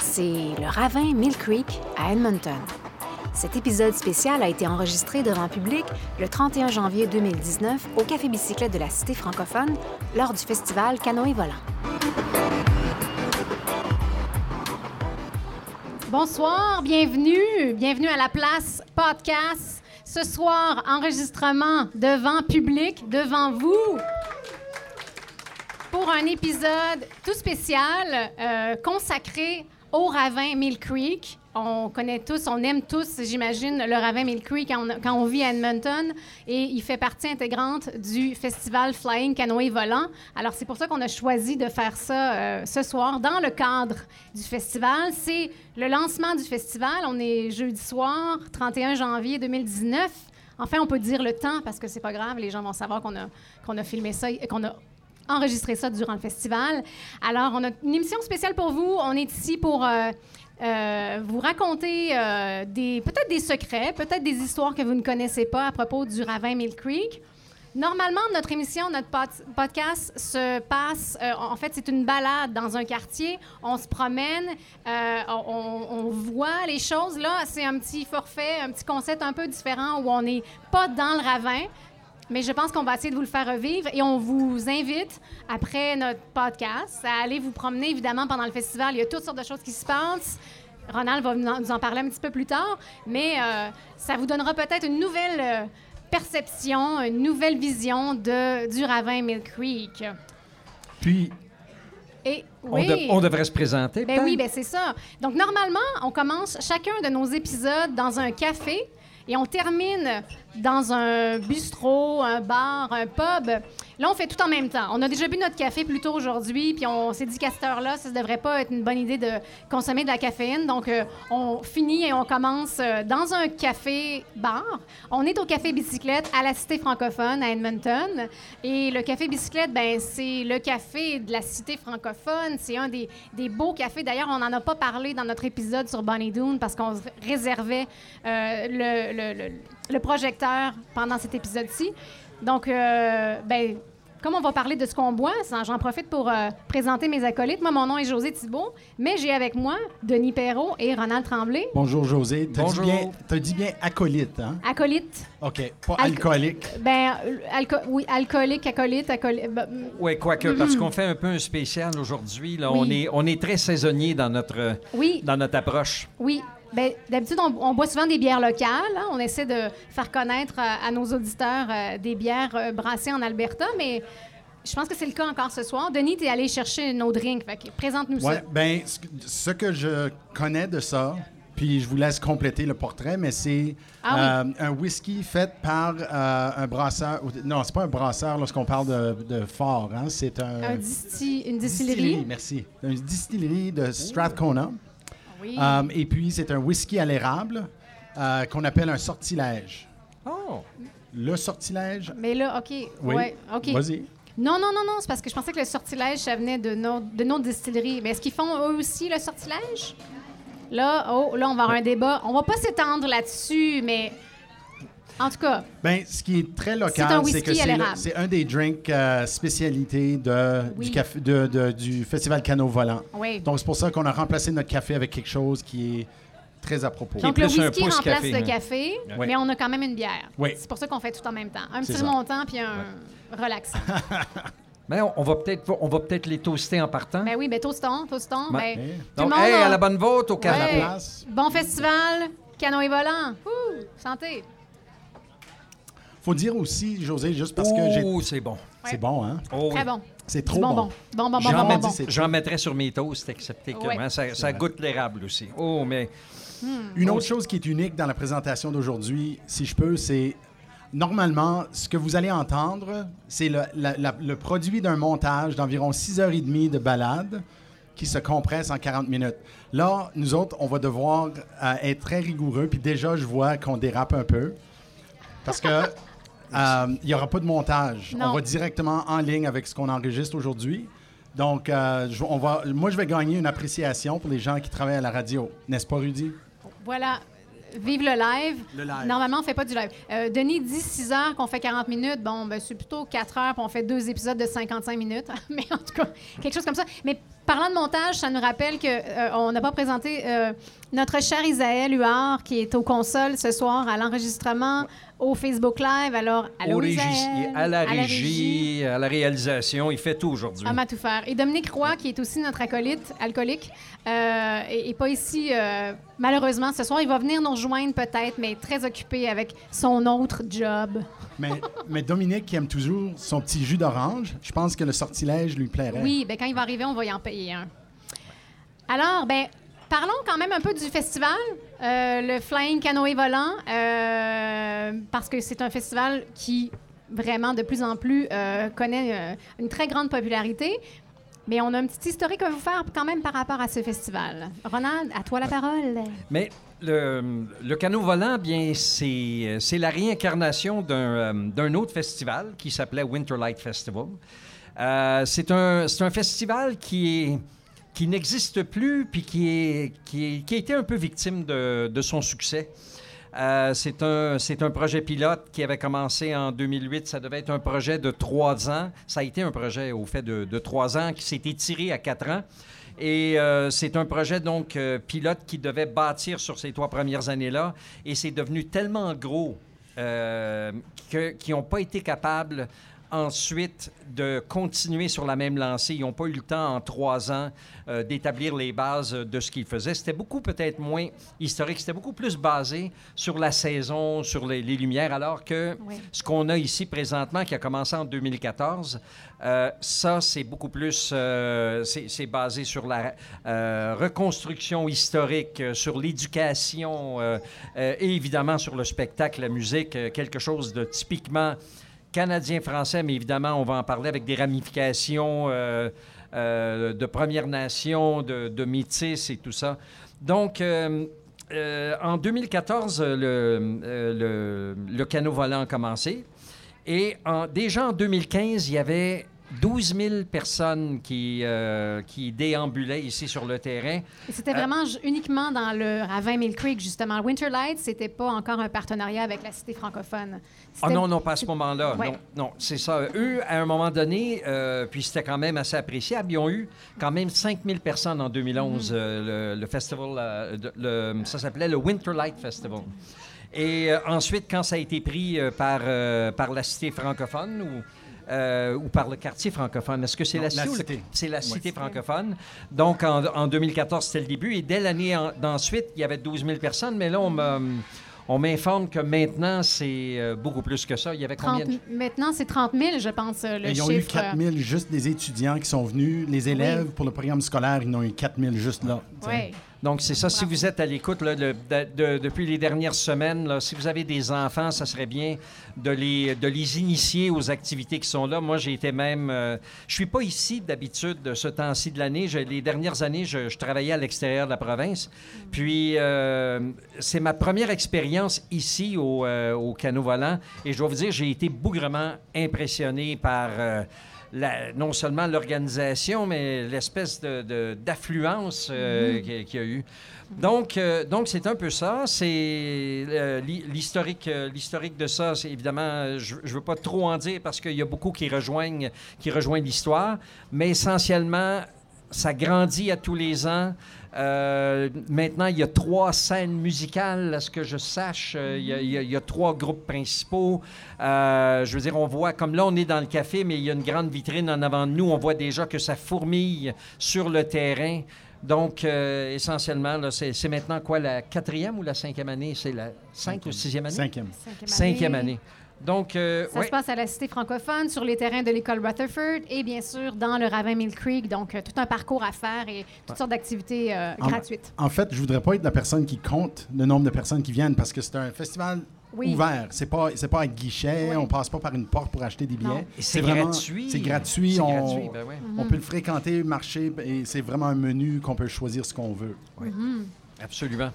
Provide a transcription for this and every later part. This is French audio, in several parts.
c'est le ravin Mill Creek à Edmonton. Cet épisode spécial a été enregistré devant public le 31 janvier 2019 au Café Bicyclette de la Cité francophone lors du festival Canoë Volant. Bonsoir, bienvenue, bienvenue à la place podcast. Ce soir, enregistrement devant public, devant vous, pour un épisode tout spécial euh, consacré au ravin Mill Creek. On connaît tous, on aime tous, j'imagine, le ravin Mill Creek quand on, vit à Edmonton. Et il fait partie intégrante du festival Flying Canoë Volant. Alors, c'est pour ça qu'on a choisi de faire ça euh, ce soir dans le cadre du festival. C'est le lancement du festival. On est jeudi soir, 31 janvier 2019. Enfin, on peut dire le temps parce que c'est pas grave, les gens vont savoir qu'on a, qu'on a filmé ça, qu'on a enregistrer ça durant le festival. Alors, on a une émission spéciale pour vous. On est ici pour euh, euh, vous raconter euh, peut-être des secrets, peut-être des histoires que vous ne connaissez pas à propos du ravin Mill Creek. Normalement, notre émission, notre pod- podcast se passe, en fait, c'est une balade dans un quartier. On se promène, on, on voit les choses. Là, c'est un petit forfait, un petit concept un peu différent où on n'est pas dans le ravin. Mais je pense qu'on va essayer de vous le faire revivre et on vous invite, après notre podcast, à aller vous promener, évidemment, pendant le festival. Il y a toutes sortes de choses qui se passent. Ronald va nous en parler un petit peu plus tard, mais euh, ça vous donnera peut-être une nouvelle euh, perception, une nouvelle vision de, du ravin Mill Creek. Puis, Et on, de- on devrait se présenter. Ben oui, ben c'est ça. Donc, normalement, on commence chacun de nos épisodes dans un café et on termine dans un bistrot, un bar, un pub. Là, on fait tout en même temps. On a déjà bu notre café plus tôt aujourd'hui, puis on s'est dit qu'à cette heure-là, ça ne devrait pas être une bonne idée de consommer de la caféine. Donc, euh, on finit et on commence euh, dans un café-bar. On est au Café Bicyclette à la Cité francophone à Edmonton. Et le Café Bicyclette, ben, c'est le café de la Cité francophone. C'est un des, beaux cafés. D'ailleurs, on n'en a pas parlé dans notre épisode sur Bonnie Doon parce qu'on se réservait euh, le, projecteur pendant cet épisode-ci. Donc, ben, comme on va parler de ce qu'on boit, ça, j'en profite pour euh, présenter mes acolytes. Moi, mon nom est José Thibault, mais j'ai avec moi Denis Perrault et Ronald Tremblay. Bonjour José. T'as dit Bonjour. bien, t'as dit bien acolyte, hein? Acolytes. OK. Pas Alco- alcoolique. Ben, euh, alco- oui, alcoolique, acolyte, acolyte. ben, mm, Oui, quoique, parce qu'on fait un peu un spécial aujourd'hui. Là, Oui. on, est, on est très saisonnier dans notre, oui, dans notre approche. oui. Ben, d'habitude, on, on boit souvent des bières locales. hein. On essaie de faire connaître à, à nos auditeurs euh, des bières euh, brassées en Alberta, mais je pense que c'est le cas encore ce soir. Denis, tu es allé chercher nos drinks. Fait présente-nous Ouais, ça. ben, ce, que- ce que je connais de ça, puis je vous laisse compléter le portrait, mais c'est Ah euh, un whisky fait par euh, un brasseur. Non, c'est pas un brasseur lorsqu'on parle de, de fort, hein? C'est un. Un disti- une distillerie. Merci. Une distillerie de Strathcona. Oui. Euh, et puis, c'est un whisky à l'érable euh, qu'on appelle un sortilège. Oh! Le sortilège? Mais là, OK. Oui. Ouais, OK. Vas-y. Non, non, non, non. C'est parce que je pensais que le sortilège, ça venait de nos, de nos distilleries. Mais est-ce qu'ils font eux aussi le sortilège? Là, oh, là, on va avoir un débat. On va pas s'étendre là-dessus, mais en tout cas, Ben, ce qui est très local, c'est que c'est un des drinks euh, spécialités de, Oui. du, café, de- de- du Festival Canot Volant. oui. Donc, c'est pour ça qu'on a remplacé notre café avec quelque chose qui est très à propos. Donc, est le plus un whisky remplace café, le hein. café, Oui. mais on a quand même une bière. Oui. C'est pour ça qu'on fait tout en même temps. Un petit ça. montant puis un relaxant. Mais on, on va peut-être on va peut-être les toaster en partant. ben oui, ben toastons, toastons. Ben, tout Donc, hey, a- à la bonne vôtre au Canada. Ouais. la place. Bon festival, canoë volant. Ouh, santé. Faut dire aussi, José, juste parce que j'ai. Oh, c'est bon. Ouais. C'est bon, hein? Oh, Très oui. bon. C'est trop bonbon. bon. Bon, bon, bon, J'en bon, bon, mettrais sur mes toasts, excepté que Ouais. hein, ça, ça goûte l'érable aussi. Oh, mais Une autre chose qui est unique dans la présentation d'aujourd'hui, si je peux, c'est normalement, ce que vous allez entendre, c'est le, la- la- le produit d'un montage d'environ 6 heures et demie de balade qui se compresse en 40 minutes. Là, nous autres, on va devoir euh, être très rigoureux. Puis déjà, je vois qu'on dérape un peu. Parce que il n'y aura pas de montage. Non. On va directement en ligne avec ce qu'on enregistre aujourd'hui. Donc, euh, je- on va, moi, je vais gagner une appréciation pour les gens qui travaillent à la radio. N'est-ce pas, Rudy? Voilà. Vive le live. Le live. Normalement, on ne fait pas du live. Euh, Denis dit 6 heures qu'on fait 40 minutes. Bon, ben, c'est plutôt 4 heures puis on fait deux épisodes de 55 minutes. Mais en tout cas, quelque chose comme ça. Mais parlant de montage, ça nous rappelle qu'on n'a pas présenté euh, notre cher Isaël Huard qui est aux consoles ce soir à l'enregistrement au Facebook Live. Alors, allô, Au régie- à la régie. régie, à la réalisation, il fait tout aujourd'hui. Homme à tout faire. Et Dominique Roy, qui est aussi notre acolyte alcoolique, euh, et, et pas ici, euh, malheureusement, ce soir. Il va venir nous rejoindre peut-être, mais très occupé avec son autre job. Mais, Dominique, aime toujours son petit jus d'orange, je pense que le sortilège lui plairait. Oui, ben quand il va arriver, on va y en payer un. Alors, ben, parlons quand même un peu du festival, euh, le Flying Canoë Volant, euh, parce que c'est un festival qui vraiment de plus en plus euh, connaît une très grande popularité. Mais on a un petit historique à vous faire quand même par rapport à ce festival. Ronald, à toi la parole. Mais le, le canot volant, bien, c'est c'est la réincarnation d'un euh, d'un autre festival qui s'appelait Winterlight Festival. Euh, c'est un, un festival qui est qui n'existe plus puis qui, est, qui, est- qui a été un peu victime de, de son succès. Euh, c'est un, un projet pilote qui avait commencé en 2008. Ça devait être un projet de trois ans. Ça a été un projet au fait de, trois ans qui s'est étiré à quatre ans. Et euh, c'est un projet donc euh, pilote qui devait bâtir sur ces trois premières années-là. Et c'est devenu tellement gros euh, que- n'ont pas été capables ensuite de continuer sur la même lancée. Ils n'ont pas eu le temps en trois ans euh, d'établir les bases de ce qu'ils faisaient. C'était beaucoup peut-être moins historique, c'était beaucoup plus basé sur la saison, sur les, les lumières, alors que Oui. ce qu'on a ici présentement, qui a commencé en 2014, euh, ça, c'est beaucoup plus, euh, c'est basé sur la reconstruction historique, sur l'éducation et évidemment sur le spectacle, la musique, quelque chose de typiquement canadien-français, mais évidemment, on va en parler avec des ramifications euh, euh, de Premières Nations, de, Métis et tout ça. Donc, euh, en 2014, le, canot volant a commencé. Et déjà en 2015, il y avait 12 000 personnes qui, euh, qui déambulaient ici sur le terrain. C'était vraiment uniquement dans le ravin Mill Creek, justement. Winter Lights, c'était pas encore un partenariat avec la cité francophone. Ah non, non, pas à ce moment-là. Ouais. Non, non, c'est ça. Eux, à un moment donné, euh, puis c'était quand même assez appréciable, ils ont eu quand même 5000 personnes en 2011, euh, le, le festival, le- ça s'appelait le Winter Light Festival. Et ensuite, quand ça a été pris par, par la cité francophone ou, euh, ou par le quartier francophone, est-ce que c'est la la cité. C'est la cité francophone. Donc, en, en 2014, c'était le début. Et dès l'année en- d'ensuite, il y avait 12 000 personnes. Mais là, on m'a- on m'informe que maintenant, c'est euh, beaucoup plus que ça. Il y avait 30 combien de... Maintenant, c'est 30 000, je pense, euh, le Ils ont eu chiffre. 4 000 juste des étudiants qui sont venus. Les élèves, pour le programme scolaire, ils en ont eu 4 000 juste là. Oui. Donc, c'est ça. Si vous êtes à l'écoute là, de- de- de- depuis les dernières semaines, là, si vous avez des enfants, ça serait bien de les, de les initier aux activités qui sont là. Moi, j'ai été même... euh, je suis pas ici d'habitude de ce temps-ci de l'année. Je- Les dernières années, je, je travaillais à l'extérieur de la province. Puis, euh, c'est ma première expérience ici au, euh, au canot volant. Et je dois vous dire, j'ai été bougrement impressionné par... la- non seulement l'organisation, mais l'espèce de- de- d'affluence euh, qu'il qu'il y a eu. Donc, euh, donc c'est un peu ça. C'est euh, l'hi- l'historique, euh, l'historique de ça. C'est évidemment, je, je veux pas trop en dire parce qu'il y a beaucoup qui rejoignent, qui rejoignent l'histoire, mais essentiellement, ça grandit à tous les ans. Euh, maintenant, il y a trois scènes musicales, à ce que je sache. Euh, il, y a, il y a- il y a trois groupes principaux. Euh, je veux dire, on voit, comme là, on est dans le café, mais il y a une grande vitrine en avant de nous. On voit déjà que ça fourmille sur le terrain. Donc, euh, essentiellement, là, c'est c'est maintenant quoi, la quatrième ou la cinquième année? C'est la cinq ou sixième année? Cinquième. Cinquième, Cinquième année. Donc, euh, Ça ouais. se passe à la cité francophone, sur les terrains de l'école Rutherford et bien sûr dans le ravin Mill Creek. Donc, euh, tout un parcours à faire et toutes sortes d'activités euh, En- gratuites. En fait, je voudrais pas être la personne qui compte le nombre de personnes qui viennent parce que c'est un festival Oui. ouvert. C'est pas, c'est pas un guichet, Oui. on passe pas par une porte pour acheter des billets. C'est vraiment- gratuit. C'est gratuit. C'est on, gratuit, ben oui. on peut le fréquenter, marcher, et c'est vraiment un menu qu'on peut choisir ce qu'on veut. Absolument.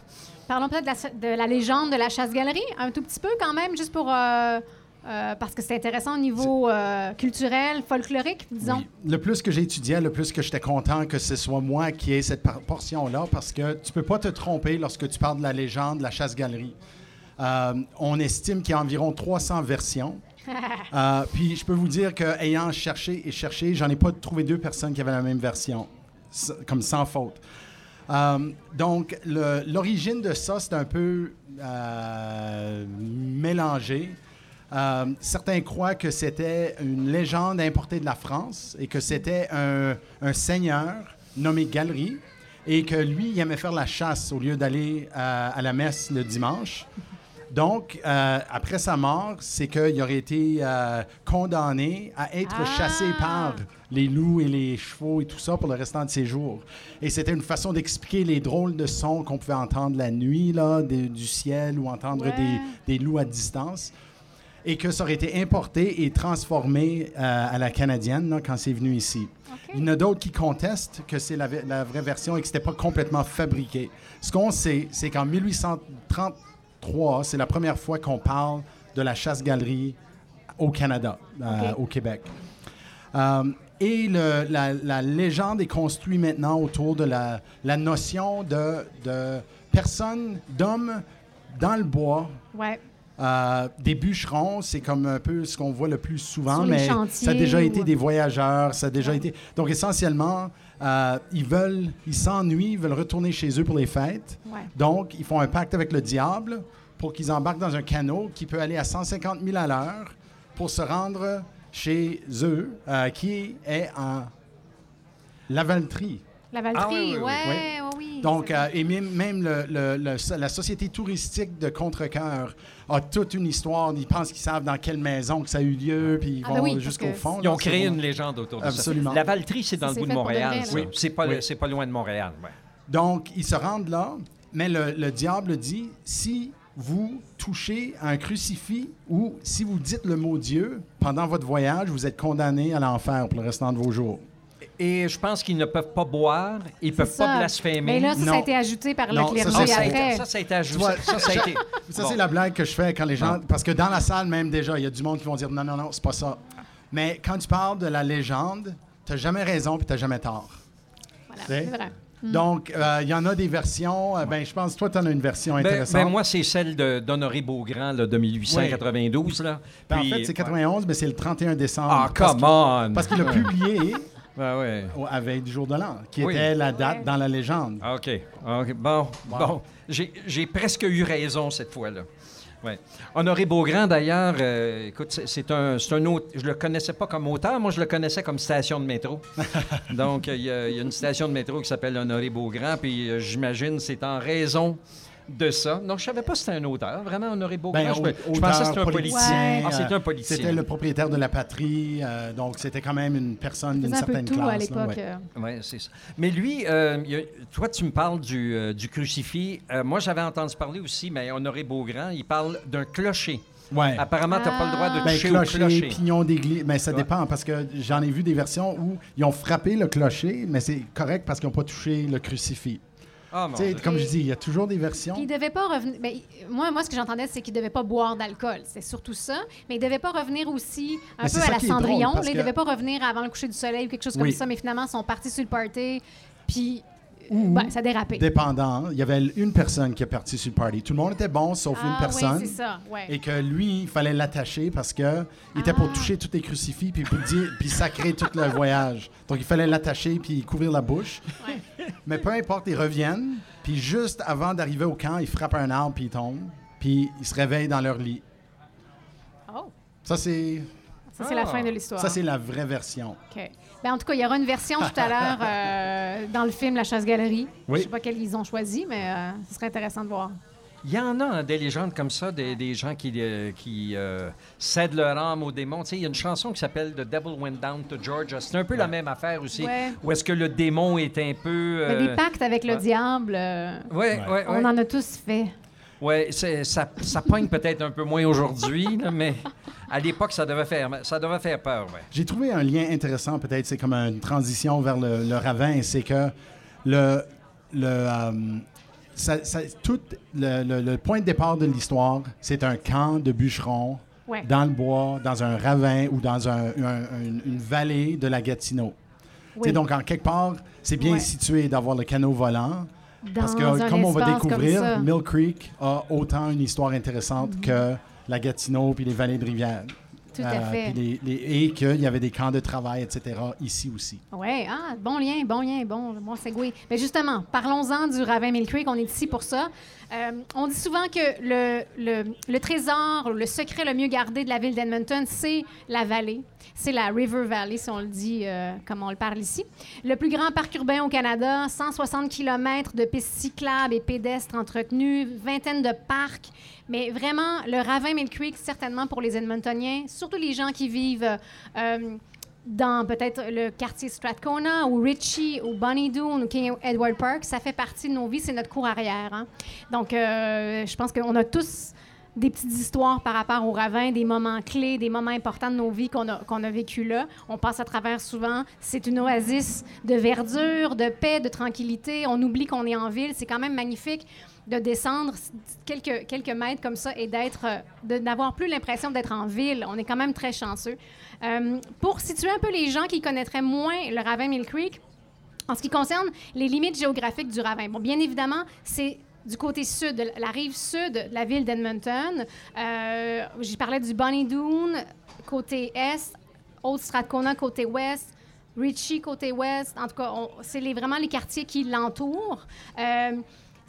Parlons peut-être de la, de la légende de la chasse-galerie, un tout petit peu quand même, juste pour. euh, euh, parce que c'est intéressant au niveau euh, culturel, folklorique, disons. Oui. Le plus que j'ai étudié, le plus que j'étais content que ce soit moi qui ai cette portion-là, parce que tu peux pas te tromper lorsque tu parles de la légende de la chasse-galerie. On estime qu'il y a environ 300 versions. Puis je peux vous dire qu'ayant cherché et cherché, j'en ai pas trouvé deux personnes qui avaient la même version, comme sans faute. Euh, donc, l'origine de ça, c'est un peu euh, mélangé. Euh, certains croient que c'était une légende importée de la France et que c'était un, un seigneur nommé Galerie et que lui, il aimait faire la chasse au lieu d'aller euh, à la messe le dimanche. Donc, euh, après sa mort, c'est qu'il aurait été euh, condamné à être Ah! chassé par les loups et les chevaux et tout ça pour le restant de ses jours. Et c'était une façon d'expliquer les drôles de sons qu'on pouvait entendre la nuit, là, du ciel, ou entendre Ouais. des, des loups à distance. Et que ça aurait été importé et transformé euh, à la canadienne là, quand c'est venu ici. Il y en a d'autres qui contestent que c'est la, la vraie version et que ce n'était pas complètement fabriqué. Ce qu'on sait, c'est qu'en 1833, c'est la première fois qu'on parle de la chasse-galerie au Canada, euh, au Québec. Euh, et le- la, la légende est construite maintenant autour de la, la notion de, de personnes, d'hommes dans le bois. Ouais. Euh, des bûcherons, c'est comme un peu ce qu'on voit le plus souvent, mais ça a déjà été des voyageurs, ça a déjà été. Donc essentiellement, euh, ils veulent, ils s'ennuient, ils veulent retourner chez eux pour les fêtes. Ouais. Donc ils font un pacte avec le diable pour qu'ils embarquent dans un canot qui peut aller à 150 000 à l'heure pour se rendre chez eux, euh, qui est en Lavaltrie. La Valtrie, Ah oui, oui, oui. ouais, oui, oui. Donc, euh, et même, même le- le- le- la société touristique de Contrecoeur a toute une histoire. Ils pensent qu'ils savent dans quelle maison que ça a eu lieu, puis ils Ah, vont ben oui, parce jusqu'au fond. Ils là, ont créé une légende autour de Absolument. ça. La Valtrie, c'est dans Ça le bout de Montréal. vrai, ça. là. C'est pas, Oui. c'est pas loin de Montréal. ouais. Donc, ils se rendent là, mais le, le diable dit si vous touchez à un crucifix ou si vous dites le mot Dieu pendant votre voyage, vous êtes condamné à l'enfer pour le restant de vos jours. Et je pense qu'ils ne peuvent pas boire, ils ne peuvent ça. pas blasphémer. Mais là, ça, ça a été ajouté par le Non, ça, clergé ça, ça, a après. été, ça, ça a été ajouté. Ça, ça a été. Ça, Bon. c'est la blague que je fais quand les gens. Parce que dans la salle, même déjà, il y a du monde qui vont dire non, non, non, c'est pas ça. Mais quand tu parles de la légende, tu jamais raison puis tu jamais tort. Voilà, C'est- vrai. Donc, euh, il y en a des versions. euh, ben, je pense, toi, tu en as une version Ben, intéressante. ben, moi, c'est celle de- d'Honoré Beaugrand là, de 1892. Là. Ben, Puis- en fait, c'est 91, mais c'est le 31 décembre. Ah, come on! Parce qu'il a publié Ben ouais. à veille du jour de l'an, qui Oui. était la date Ouais. dans la légende. Ah, OK. OK. Bon, bon. J'ai j'ai presque eu raison cette fois-là. Ouais. Honoré Beaugrand, d'ailleurs, euh, écoute, c'est- un, c'est un autre. Je le connaissais pas comme auteur, moi je le connaissais comme station de métro. Donc, il y, a- il y a une station de métro qui s'appelle Honoré Beaugrand, puis euh, j'imagine c'est en raison de ça. Non, je savais pas que c'était un auteur, vraiment, Honoré Beaugrand. Ben, je, je pensais que c'était un politicien. Ouais. Ah, c'est un politicien. C'était le propriétaire de la patrie, euh, donc c'était quand même une personne d'une un peu certaine de tout classe. à l'époque. ouais. euh. Oui, c'est ça. Mais lui, euh, a- toi, tu me parles du, euh, du crucifix. Euh, moi, j'avais entendu parler aussi, mais Honoré Beaugrand, il parle d'un clocher. Ouais. Apparemment, tu n'as pas le droit de Ah. Ben, toucher clocher, au clocher. pignon d'église, mais ça Ouais. dépend parce que j'en ai vu des versions où ils ont frappé le clocher, mais c'est correct parce qu'ils n'ont pas touché le crucifix. Ah, mon Dieu. comme je dis, il y a toujours des versions. Puis il devait pas revenir. ben, moi, moi, ce que j'entendais, c'est qu'il devait pas boire d'alcool. C'est surtout ça. Mais il devait pas revenir aussi un Mais peu à la drôle, Cendrillon. parce Là, il que- devait pas revenir avant le coucher du soleil ou quelque chose comme Oui. ça. Mais finalement, ils sont partis sur le party. Puis Ou- ben, ça a dérapé. Dépendant, il y avait une personne qui est partie sur le party. Tout le monde était bon, sauf ah, une personne. Oui, c'est ça. Ouais. Et que lui, il fallait l'attacher parce que il était pour Ah. toucher tous les crucifix puis, puis sacrer tout le voyage. Donc, il fallait l'attacher puis couvrir la bouche. Ouais. Mais peu importe, ils reviennent. Puis juste avant d'arriver au camp, ils frappent un arbre puis ils tombent. Puis ils se réveillent dans leur lit. Oh, Ça, c'est, ça, c'est la fin de l'histoire. ça, c'est la vraie version. OK. Ben, en tout cas, il y aura une version tout à l'heure euh, dans le film La Chasse-Galerie. Oui. Je sais pas quelle ils ont choisi, mais euh, ce serait intéressant de voir. Il y en a hein, des légendes comme ça, des, des gens qui, euh, qui euh, cèdent leur âme. Tu sais, il y a une chanson qui s'appelle The Devil Went Down to Georgia. C'est un peu la même affaire aussi. Ouais. Où est-ce que le démon est un peu. Mais euh, des pactes avec le ouais. diable, euh, Ouais, ouais, on ouais. en a tous fait. Oui, ça, ça pogne peut-être un peu moins aujourd'hui, mais à l'époque, ça devait faire, ça devait faire peur. Ouais. J'ai trouvé un lien intéressant, peut-être, c'est comme une transition vers le, le ravin, c'est que le, le, euh, ça- ça- tout le, le- le point de départ de l'histoire, c'est un camp de bûcherons Ouais. dans le bois, dans un ravin ou dans un- un- une, une vallée de la Gatineau. Oui. Donc, en quelque part, c'est bien Ouais. situé d'avoir le canot volant. Parce que, comme on va découvrir. Mill Creek a autant une histoire intéressante que la Gatineau puis les vallées de rivière. Tout à fait. puis les- les- et qu'il y avait des camps de travail, etc., ici aussi. Oui, ah, bon lien, bon lien, bon, bon segway. Mais justement, parlons-en du ravin Mill Creek, on est ici pour ça. Euh, on dit souvent que le, trésor, le secret le mieux gardé de la ville d'Edmonton, c'est la vallée. C'est la River Valley, si on le dit euh, comme on le parle ici. Le plus grand parc urbain au Canada, 160 km de pistes cyclables et pédestres entretenues, vingtaine de parcs. Mais vraiment, le ravin Mill Creek, certainement pour les Edmontoniens, surtout les gens qui vivent euh, dans peut-être le quartier Strathcona ou Ritchie ou Bonnie Doon ou King Edward Park, ça fait partie de nos vies, c'est notre cour arrière. hein. Donc, euh, je pense qu'on a tous des petites histoires par rapport au ravin, des moments clés, des moments importants de nos vies qu'on a, qu'on a vécu là. On passe à travers souvent. C'est une oasis de verdure, de paix, de tranquillité. On oublie qu'on est en ville. C'est quand même magnifique de descendre quelques, quelques mètres comme ça et d'être, euh, n'avoir plus l'impression d'être en ville. On est quand même très chanceux. Euh, pour situer un peu les gens qui connaîtraient moins le ravin Mill Creek, en ce qui concerne les limites géographiques du ravin, bon, bien évidemment, c'est du côté sud, de la rive sud de la ville d'Edmonton. Euh, J'y parlais du Bonnie Doon, côté est, Old Strathcona, côté ouest, Ritchie, côté ouest. En tout cas, c'est les- vraiment les quartiers qui l'entourent. Euh,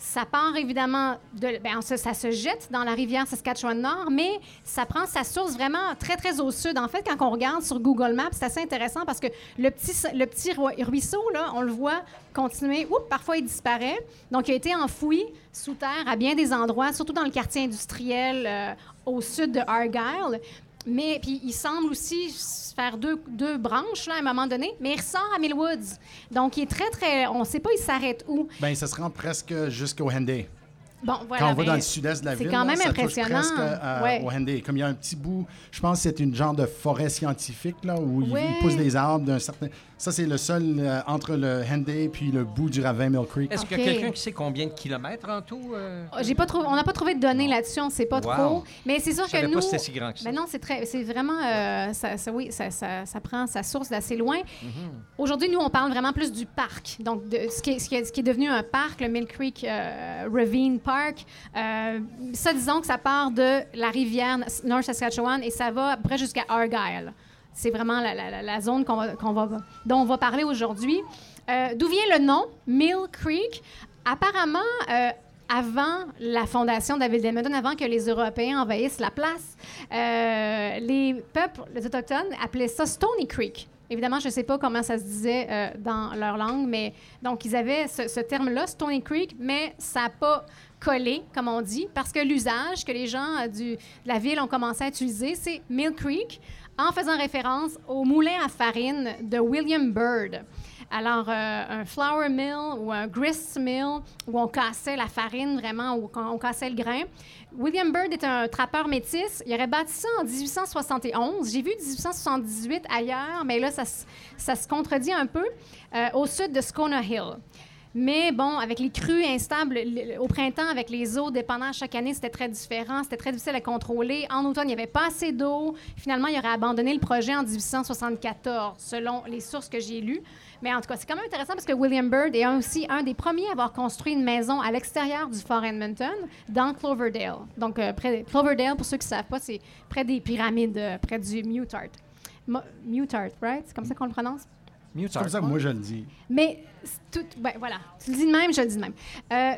ça part évidemment de. Ben, ça, se jette dans la rivière Saskatchewan-Nord, mais ça prend sa source vraiment très, très au sud. En fait, quand on regarde sur Google Maps, c'est assez intéressant parce que le petit, le petit ruisseau, là, on le voit continuer. Oups, parfois, il disparaît. Donc, il a été enfoui sous terre à bien des endroits, surtout dans le quartier industriel euh, au sud de Argyle. Mais puis il semble aussi faire deux, deux branches là, à un moment donné, mais il ressort à Millwoods. Donc il est très très, on ne sait pas il s'arrête où. Ben, ça se rend presque jusqu'au Henday. Bon voilà. Quand on va mais dans le sud-est de la c'est ville, quand là, même ça touche impressionnant. presque à- Ouais. au Henday. Comme il y a un petit bout, je pense que c'est une genre de forêt scientifique là, où ils- Ouais. ils poussent des arbres d'un certain. Ça, c'est le seul euh, entre le Henday puis le bout du ravin Mill Creek. Est-ce qu'il y a quelqu'un qui sait combien de kilomètres en tout? euh? J'ai pas trouvé, on n'a pas trouvé de données là-dessus, on ne sait pas Wow. trop. Mais c'est sûr Je que pas nous. que c'était si grand que ça. Ben non, c'est très, c'est vraiment, euh, ça, ça- oui, ça, ça- ça prend sa source d'assez loin. Mhm. Aujourd'hui, nous, on parle vraiment plus du parc, donc de ce qui est, ce qui est- ce qui est devenu un parc, le Mill Creek euh, Ravine Park. Euh, ça, disons que ça part de la rivière North Saskatchewan et ça va à peu près jusqu'à Argyle. C'est vraiment la, zone qu'on va, qu'on va- dont on va parler aujourd'hui. Euh, D'où vient le nom Mill Creek? Apparemment, euh, avant la fondation de la ville d'Edmonton, avant que les Européens envahissent la place, euh, les peuples, les Autochtones, appelaient ça Stony Creek. Évidemment, je ne sais pas comment ça se disait dans leur langue, mais donc ils avaient ce, terme-là, Stony Creek, mais ça n'a pas collé, comme on dit, parce que l'usage que les gens de la ville ont commencé à utiliser, c'est Mill Creek, en faisant référence au moulin à farine de William Byrd. Alors, euh, un flour mill ou un grist mill où on cassait la farine vraiment, où on cassait le grain. William Byrd est un trappeur métis. Il aurait bâti ça en 1871. J'ai vu 1878 ailleurs, mais là, ça, se- contredit un peu, euh, au sud de Scona Hill. Mais bon, avec les crues instables, le- au printemps, avec les eaux dépendant chaque année, c'était très différent. C'était très difficile à contrôler. En automne, il n'y avait pas assez d'eau. Finalement, il aurait abandonné le projet en 1874, selon les sources que j'ai lues. Mais en tout cas, c'est quand même intéressant parce que William Byrd est aussi un des premiers à avoir construit une maison à l'extérieur du Fort Edmonton, dans Cloverdale. Donc, euh, Cloverdale, pour ceux qui ne savent pas, c'est près des pyramides, euh, près du Mutart. Mutart, right? C'est comme ça qu'on le prononce? Mute C'est comme ça que moi je le dis. Mais tout, ben, voilà, tu le dis de même, je le dis de même. Euh,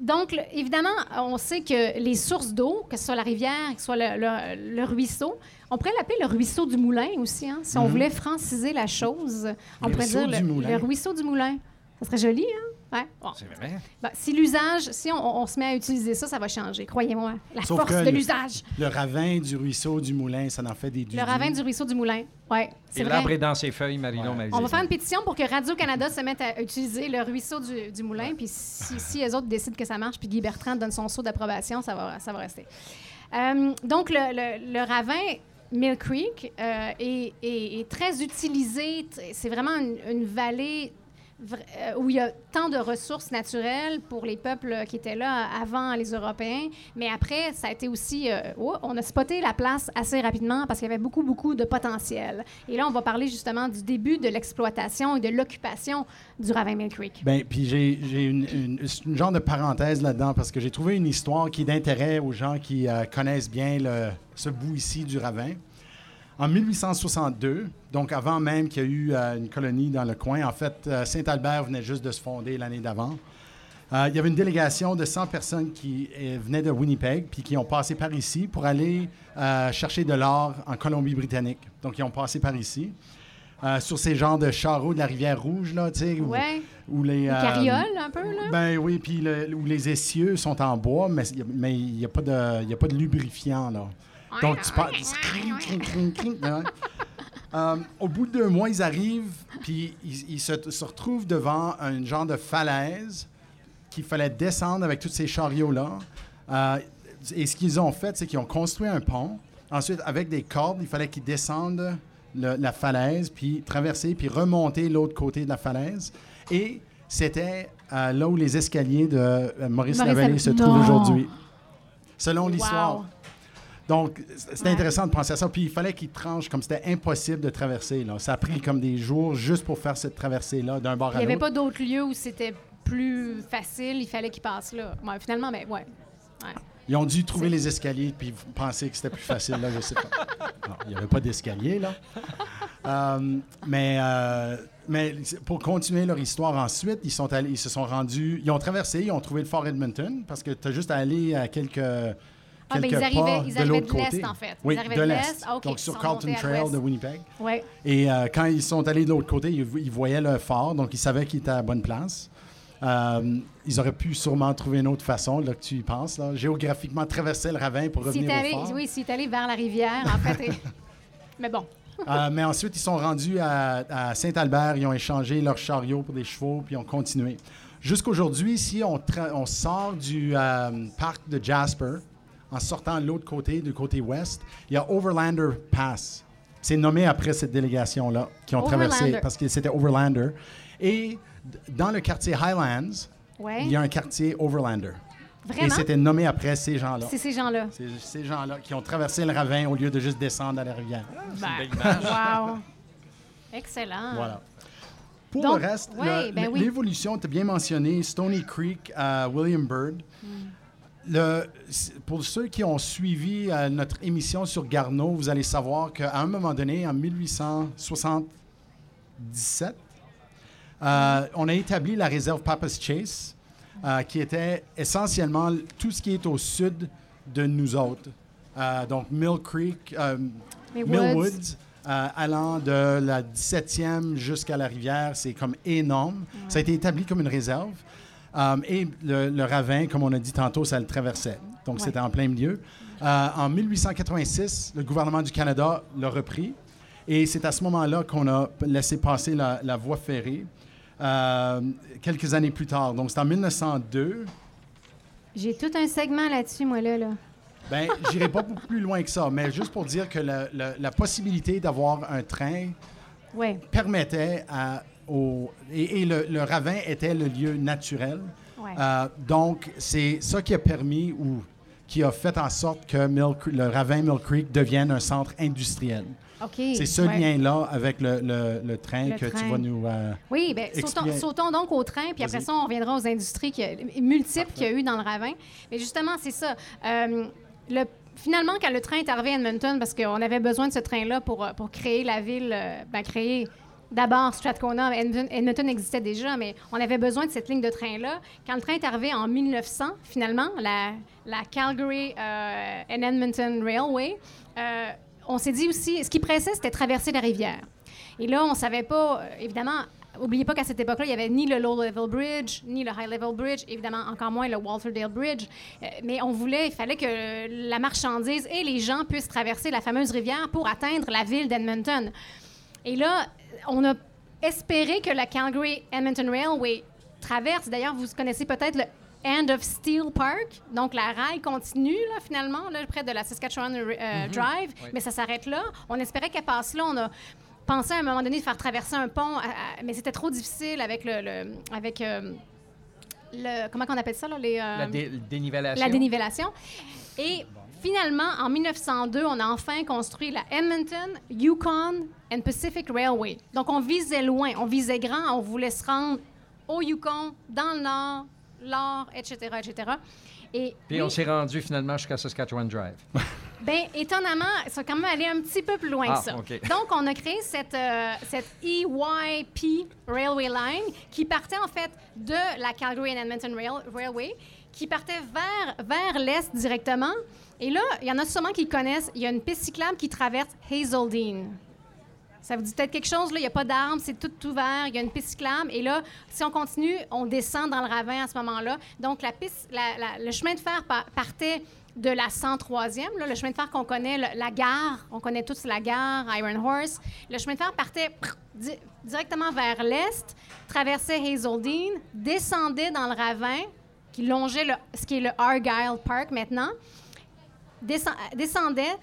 donc, le- évidemment, on sait que les sources d'eau, que ce soit la rivière, que ce soit le, le- le ruisseau, on pourrait l'appeler le ruisseau du moulin aussi, hein, si on voulait franciser la chose. On pourrait ruisseau dire du le, moulin. le ruisseau du moulin. Ça serait joli, hein? Ouais, bon. C'est vrai. Ben, si l'usage, si on, on se met à utiliser ça, ça va changer, croyez-moi. La Sauf force que de le- l'usage. Le ravin du ruisseau du moulin, ça en fait des Le dudus. ravin du ruisseau du moulin. Oui, c'est Et vrai. l'arbre est dans ses feuilles, Marino m'a dit. On va faire une pétition pour que Radio-Canada se mette à utiliser le ruisseau du, du moulin. Puis si, si les autres décident que ça marche, puis Guy Bertrand donne son saut d'approbation, ça va, ça va rester. Euh, donc, le, le- le ravin Mill Creek euh, est, est- est très utilisé. C'est vraiment une, une vallée où il y a tant de ressources naturelles pour les peuples qui étaient là avant les Européens. Mais après, ça a été aussi... euh, oh, on a spoté la place assez rapidement parce qu'il y avait beaucoup, beaucoup de potentiel. Et là, on va parler justement du début de l'exploitation et de l'occupation du ravin Mill Creek. Ben, puis j'ai une, une- genre de parenthèse là-dedans parce que j'ai trouvé une histoire qui est d'intérêt aux gens qui euh, connaissent bien ce bout ici du ravin. En 1862, donc avant même qu'il y ait eu euh, une colonie dans le coin, en fait, euh, Saint-Albert venait juste de se fonder l'année d'avant. Euh, il y avait une délégation de 100 personnes qui venaient de Winnipeg puis qui ont passé par ici pour aller chercher de l'or en Colombie-Britannique. Donc, ils ont passé par ici. euh, sur ces genres de charreaux de la rivière Rouge, là, tu sais, où- Ouais. où les... Une euh, carriole, un peu, là? ben oui, puis le- où les essieux sont en bois, mais il n'y a, pas de- il y a pas de lubrifiant, là. Donc, tu parles... Euh, au bout de deux mois, ils arrivent, puis ils, ils se, se retrouvent devant un genre de falaise qu'il fallait descendre avec tous ces chariots-là. Euh, et ce qu'ils ont fait, c'est qu'ils ont construit un pont. Ensuite, avec des cordes, il fallait qu'ils descendent le- la falaise, puis traverser, puis remonter l'autre côté de la falaise. Et c'était euh, là où les escaliers de Maurice, Maurice Lavallée se trouvent aujourd'hui. Selon l'histoire. Donc, c'était intéressant de penser à ça. Puis il fallait qu'ils tranchent comme c'était impossible de traverser. Là. Ça a pris comme des jours juste pour faire cette traversée-là d'un bord Il à n'y avait l'autre. pas d'autres lieux où c'était plus facile, il fallait qu'ils passent là. Ouais, finalement, mais ouais. Ouais. Ils ont dû trouver les escaliers puis penser que c'était plus facile. Là, je sais pas. Non, il n'y avait pas d'escalier, là. Euh, mais, euh, mais pour continuer leur histoire ensuite, ils, sont allés, ils se sont rendus... Ils ont traversé, ils ont trouvé le fort Edmonton parce que tu as juste à aller à quelques... Ah, ben, ils arrivaient- pas ils de arrivaient l'autre de côté. en fait. Ils arrivaient de l'est. Ah, Donc sur Carlton Trail de Winnipeg. Ouais. Et euh, quand ils sont allés de l'autre côté, ils, ils voyaient le fort, donc ils savaient qu'ils étaient à la bonne place. Euh, ils auraient pu sûrement trouver une autre façon, là, que tu y penses, là. géographiquement traverser le ravin pour revenir est au allé, fort. oui, s'il est allé vers la rivière, en fait. et- Mais bon. Euh, mais ensuite, ils sont rendus à, à Saint-Albert, ils ont échangé leurs chariots pour des chevaux, puis ils ont continué. Jusqu'aujourd'hui, si on, on sort du euh, parc de Jasper, en sortant de l'autre côté, du côté ouest, il y a Overlander Pass. C'est nommé après cette délégation-là qui ont traversé, parce que c'était Overlander. Et dans le quartier Highlands, Ouais. il y a un quartier Overlander. Et Vraiment? c'était nommé après ces gens-là. C'est ces gens-là. C'est ces gens-là qui ont traversé le ravin au lieu de juste descendre à la rivière. C'est Ben, une belle image. Wow. Excellent. Voilà. Pour Donc, le reste, ouais, ben l- oui. l'évolution, tu as bien mentionné Stony Creek à William Byrd. Hmm. Le- pour ceux qui ont suivi euh, notre émission sur Garneau, vous allez savoir qu'à un moment donné, en 1877, euh, on a établi la réserve Papa's Chase, euh, qui était essentiellement tout ce qui est au sud de nous autres. Donc Mill Creek, Mill Woods. Allant de la 17e jusqu'à la rivière, c'est comme énorme. Ça a été établi comme une réserve. Euh, et le, le ravin, comme on a dit tantôt, ça le traversait. Donc, Ouais. c'était en plein milieu. Euh, en 1886, le gouvernement du Canada l'a repris. Et c'est à ce moment-là qu'on a laissé passer la, la voie ferrée. euh, quelques années plus tard. Donc, c'est en 1902. J'ai tout un segment là-dessus, moi, là. là. Ben, j'irai pas beaucoup plus loin que ça, mais juste pour dire que la, la- la possibilité d'avoir un train Ouais. permettait à, au, et, et le, le ravin était le lieu naturel. Ouais. Euh, donc, c'est ça qui a permis ou qui a fait en sorte que Mill le ravin Mill Creek devienne un centre industriel. C'est ce Ouais. lien-là avec le, le- le train Le que tu vas nous... euh, Oui, bien, sautons, donc au train, puis après ça, on reviendra aux industries multiples qu'il y a eu dans le ravin. Mais justement, c'est ça. Euh, le- finalement, quand le train est arrivé à Edmonton, parce qu'on avait besoin de ce train-là pour, euh, pour créer la ville, ben, créer d'abord Strathcona, Edmonton, existait déjà, mais on avait besoin de cette ligne de train-là. Quand le train est arrivé en 1900, finalement, la, Calgary euh, and Edmonton Railway, euh, on s'est dit aussi, ce qui pressait, c'était traverser la rivière. Et là, on ne savait pas, euh, évidemment, oubliez pas qu'à cette époque-là, il n'y avait ni le low-level bridge, ni le high-level bridge, évidemment encore moins le Walterdale Bridge. Mais on voulait, il fallait que la marchandise et les gens puissent traverser la fameuse rivière pour atteindre la ville d'Edmonton. Et là, on a espéré que la Calgary Edmonton Railway traverse. D'ailleurs, vous connaissez peut-être le End of Steel Park. Donc, la rail continue, là, finalement, là, près de la Saskatchewan euh, Mhm. Drive, mais ça s'arrête là. On espérait qu'elle passe là. On a pensé à un moment donné de faire traverser un pont, à- à- mais c'était trop difficile avec le... le- avec, euh, le comment on appelle ça, là? Les, euh, La dé- dénivellation. la dénivellation. Et finalement, en 1902, on a enfin construit la Edmonton, Yukon and Pacific Railway. Donc, on visait loin, on visait grand, on voulait se rendre au Yukon, dans le nord, l'or, etc., etc. Et Puis oui, on s'est rendu finalement jusqu'à Saskatchewan Drive. ben, étonnamment, ils sont quand même allés un petit peu plus loin Ah, que ça. Donc, on a créé cette, euh, cette EYP Railway Line qui partait en fait de la Calgary and Edmonton Rail- Railway, qui partait vers, vers l'est directement. Et là, il y en a sûrement qui connaissent. Il y a une piste cyclable qui traverse Hazeldean. Ça vous dit peut-être quelque chose? Il n'y a pas d'arbres, c'est tout ouvert, il y a une piste cyclable. Et là, si on continue, on descend dans le ravin à ce moment-là. Donc, la piste, le chemin de fer pa- partait de la 103e, là, le chemin de fer qu'on connaît, la gare, on connaît tous la gare, Iron Horse. Le chemin de fer partait directement vers l'est, traversait Hazeldean, descendait dans le ravin, qui longeait ce qui est le Argyle Park maintenant, descend- descendait,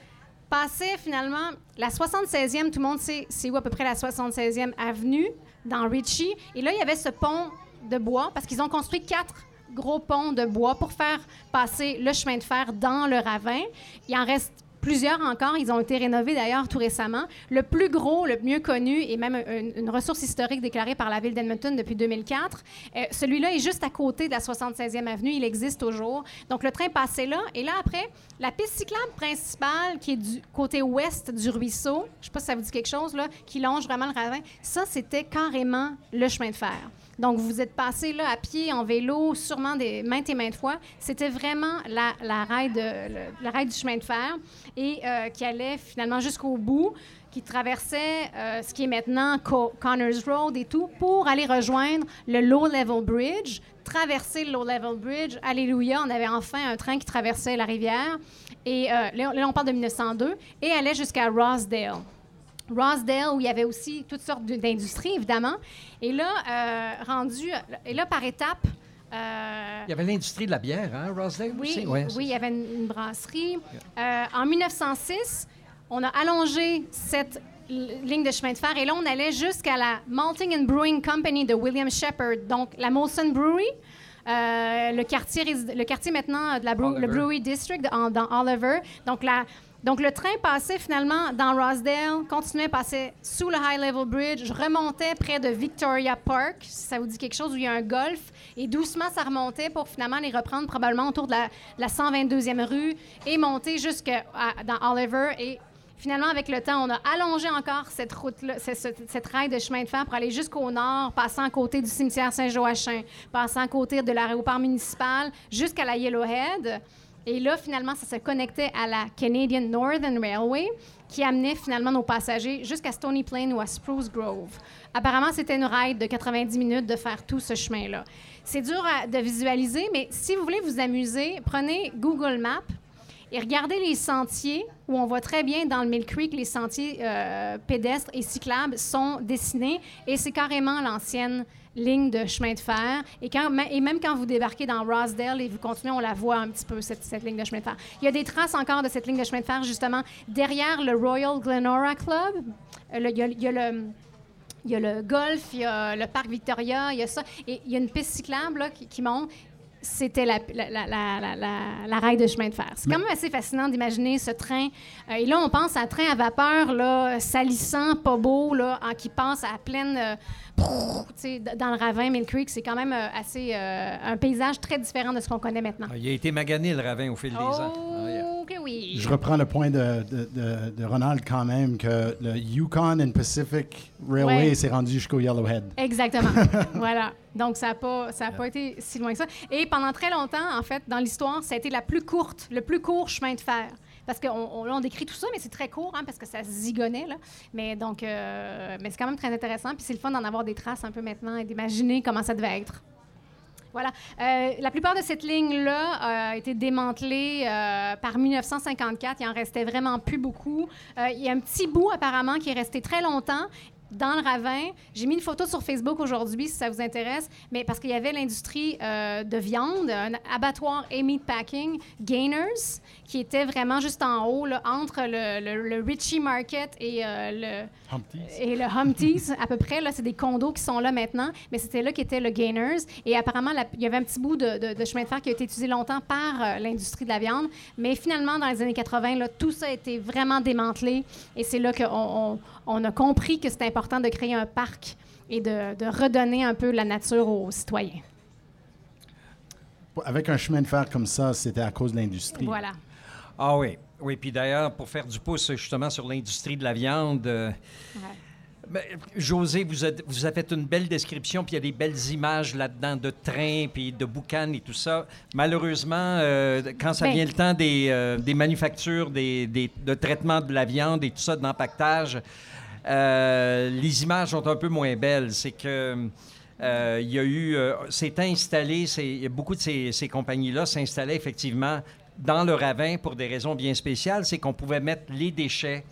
passait finalement la 76e, tout le monde sait c'est où à peu près la 76e avenue, dans Ritchie. Et là, il y avait ce pont de bois, parce qu'ils ont construit quatre gros ponts de bois pour faire passer le chemin de fer dans le ravin. Il en reste plusieurs encore. Ils ont été rénovés d'ailleurs tout récemment. Le plus gros, le mieux connu, et même une, ressource historique déclarée par la ville d'Edmonton depuis 2004, euh, celui-là est juste à côté de la 76e avenue. Il existe toujours. Donc le train passait là. Et là, après, la piste cyclable principale qui est du côté ouest du ruisseau, je ne sais pas si ça vous dit quelque chose, là, qui longe vraiment le ravin, ça, c'était carrément le chemin de fer. Donc, vous êtes passé là à pied, en vélo, sûrement des maintes et maintes fois. C'était vraiment la, la, rail de, le- la rail du chemin de fer et euh, qui allait finalement jusqu'au bout, qui traversait euh, ce qui est maintenant Co- Connors Road et tout, pour aller rejoindre le Low Level Bridge, traverser le Low Level Bridge. Alléluia, on avait enfin un train qui traversait la rivière. Et euh, là, on parle de 1902 et allait jusqu'à Rossdale. Rossdale, où il y avait aussi toutes sortes d'industries, évidemment. Et là, euh, rendu, et là, par étapes, euh, Il y avait l'industrie de la bière, hein, Rosedale oui, aussi? Ouais, oui, il y avait une, une brasserie. Euh, en 1906, on a allongé cette ligne de chemin de fer et là, on allait jusqu'à la Malting and Brewing Company de William Shepard, donc la Molson Brewery. euh, le, quartier, le quartier maintenant de la brew- le. Brewery District en- dans Oliver. Donc, la, donc, le train passait finalement dans Rosedale, continuait, passait sous le High Level Bridge, remontait près de Victoria Park, si ça vous dit quelque chose, où il y a un golf, et doucement, ça remontait pour finalement les reprendre probablement autour de la, la 122e rue et monter jusque à- Oliver. Et finalement, avec le temps, on a allongé encore cette route-là, ce- ce- cette rail de chemin de fer pour aller jusqu'au nord, passant à côté du cimetière Saint-Joachim, passant à côté de l'aéroport municipal, jusqu'à la Yellowhead. Et là, finalement, ça se connectait à la Canadian Northern Railway qui amenait finalement nos passagers jusqu'à Stony Plain ou à Spruce Grove. Apparemment, c'était une ride de 90 minutes de faire tout ce chemin-là. C'est dur de visualiser, mais si vous voulez vous amuser, prenez Google Maps et regardez les sentiers où on voit très bien dans le Mill Creek, les sentiers euh, pédestres et cyclables sont dessinés et c'est carrément l'ancienne ligne de chemin de fer. Et, quand, et même quand vous débarquez dans Rosedale et vous continuez, on la voit un petit peu, cette, cette ligne de chemin de fer. Il y a des traces encore de cette ligne de chemin de fer, justement, derrière le Royal Glenora Club. Euh, le- il y a- il y a le... Il y a le golf, il y a le parc Victoria, il y a ça. Et il y a une piste cyclable là, qui, qui monte. C'était la, la, la, la, rail de chemin de fer. C'est quand même assez fascinant d'imaginer ce train. Euh, et là, on pense à un train à vapeur, là, salissant, pas beau, là, en- qui passe à pleine. euh, dans le ravin, Mill Creek. C'est quand même euh, assez. euh, un paysage très différent de ce qu'on connaît maintenant. Ah, Il a été magané, le ravin, au fil des ans. Ah, yeah. Oh, que oui. Je reprends le point de, de- de- de Ronald quand même, que le Yukon and Pacific Railway Ouais. s'est rendu jusqu'au Yellowhead. Exactement. voilà. Donc, ça n'a pas, ça a pas été si loin que ça. Et pendant très longtemps, en fait, dans l'histoire, ça a été la plus courte, le plus court chemin de fer. Parce qu'on on, on décrit tout ça, mais c'est très court, hein, parce que ça zigonnait. Là. Mais donc, euh, mais c'est quand même très intéressant. Puis c'est le fun d'en avoir des traces un peu maintenant et d'imaginer comment ça devait être. Voilà. Euh, la plupart de cette ligne-là euh, a été démantelée par 1954. Il en restait vraiment plus beaucoup. Il y a un petit bout apparemment qui est resté très longtemps dans le ravin. J'ai mis une photo sur Facebook aujourd'hui si ça vous intéresse, mais parce qu'il y avait l'industrie euh, de viande, un abattoir et meat packing, Gainers, qui était vraiment juste en haut, là, entre le, le- le Ritchie Market et euh, le Humpty's. et le Humpty's, à peu près. Là, c'est des condos qui sont là maintenant, mais c'était là qu'était le Gainers. Et apparemment, la- il y avait un petit bout de, de- de chemin de fer qui a été utilisé longtemps par euh, l'industrie de la viande. Mais finalement, dans les années 80, là, tout ça a été vraiment démantelé. Et c'est là qu'on on, on a compris que c'était important de créer un parc et de, de redonner un peu la nature aux citoyens. Avec un chemin de fer comme ça, c'était à cause de l'industrie. Voilà. Ah oui. Oui, puis d'ailleurs, pour faire du pouce justement sur l'industrie de la viande, euh, Ouais. ben, José, vous, a- vous avez fait une belle description, puis il y a des belles images là-dedans de trains, puis de boucanes et tout ça. Malheureusement, euh, quand ça Ben- vient le temps des, euh, des manufactures, des, des- de traitement de la viande et tout ça, d'empaquetage, euh, les images sont un peu moins belles. C'est que... euh, il y a eu, euh, c'est installé, beaucoup de ces, ces compagnies-là s'installaient effectivement dans le ravin pour des raisons bien spéciales. C'est qu'on pouvait mettre les déchets,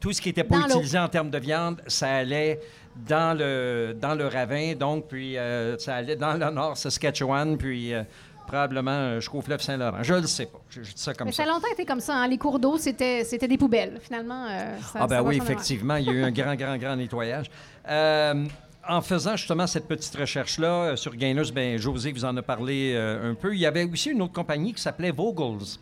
tout ce qui n'était pas Dans utilisé en termes de viande, ça allait dans le, dans le ravin, donc, puis euh, ça allait dans le nord Saskatchewan, puis euh, probablement euh, jusqu'au fleuve Saint-Laurent. Je ne le sais pas. Je, je dis ça comme Mais ça. ça a longtemps été comme ça. hein. Les cours d'eau, c'était c'était des poubelles. Finalement, euh, ça, Ah ben ça oui, effectivement, il y a eu un grand, grand, grand nettoyage. Euh, en faisant justement cette petite recherche-là sur Gainers, ben José vous en a parlé un peu. Il y avait aussi une autre compagnie qui s'appelait Vogels.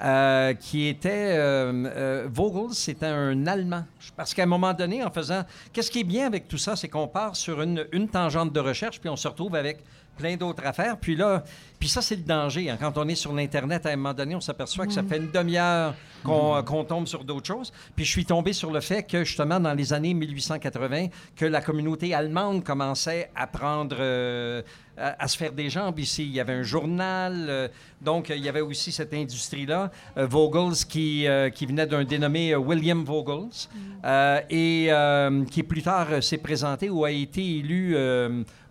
euh, qui était euh, euh, Vogels, c'était un Allemand. Parce qu'à un moment donné, en faisant, qu'est-ce qui est bien avec tout ça, c'est qu'on part sur une, une tangente de recherche, puis on se retrouve avec plein d'autres affaires. Puis là, puis ça, c'est le danger. hein. Quand on est sur l'Internet, à un moment donné, on s'aperçoit que ça fait une demi-heure qu'on qu'on tombe sur d'autres choses. Puis je suis tombé sur le fait que, justement, dans les années 1880, que la communauté allemande commençait à prendre... euh, à, à se faire des jambes ici. Il y avait un journal, euh, donc il y avait aussi cette industrie-là. Euh, Vogels, qui, qui venait d'un dénommé William Vogels, euh, et qui plus tard s'est présenté ou a été élu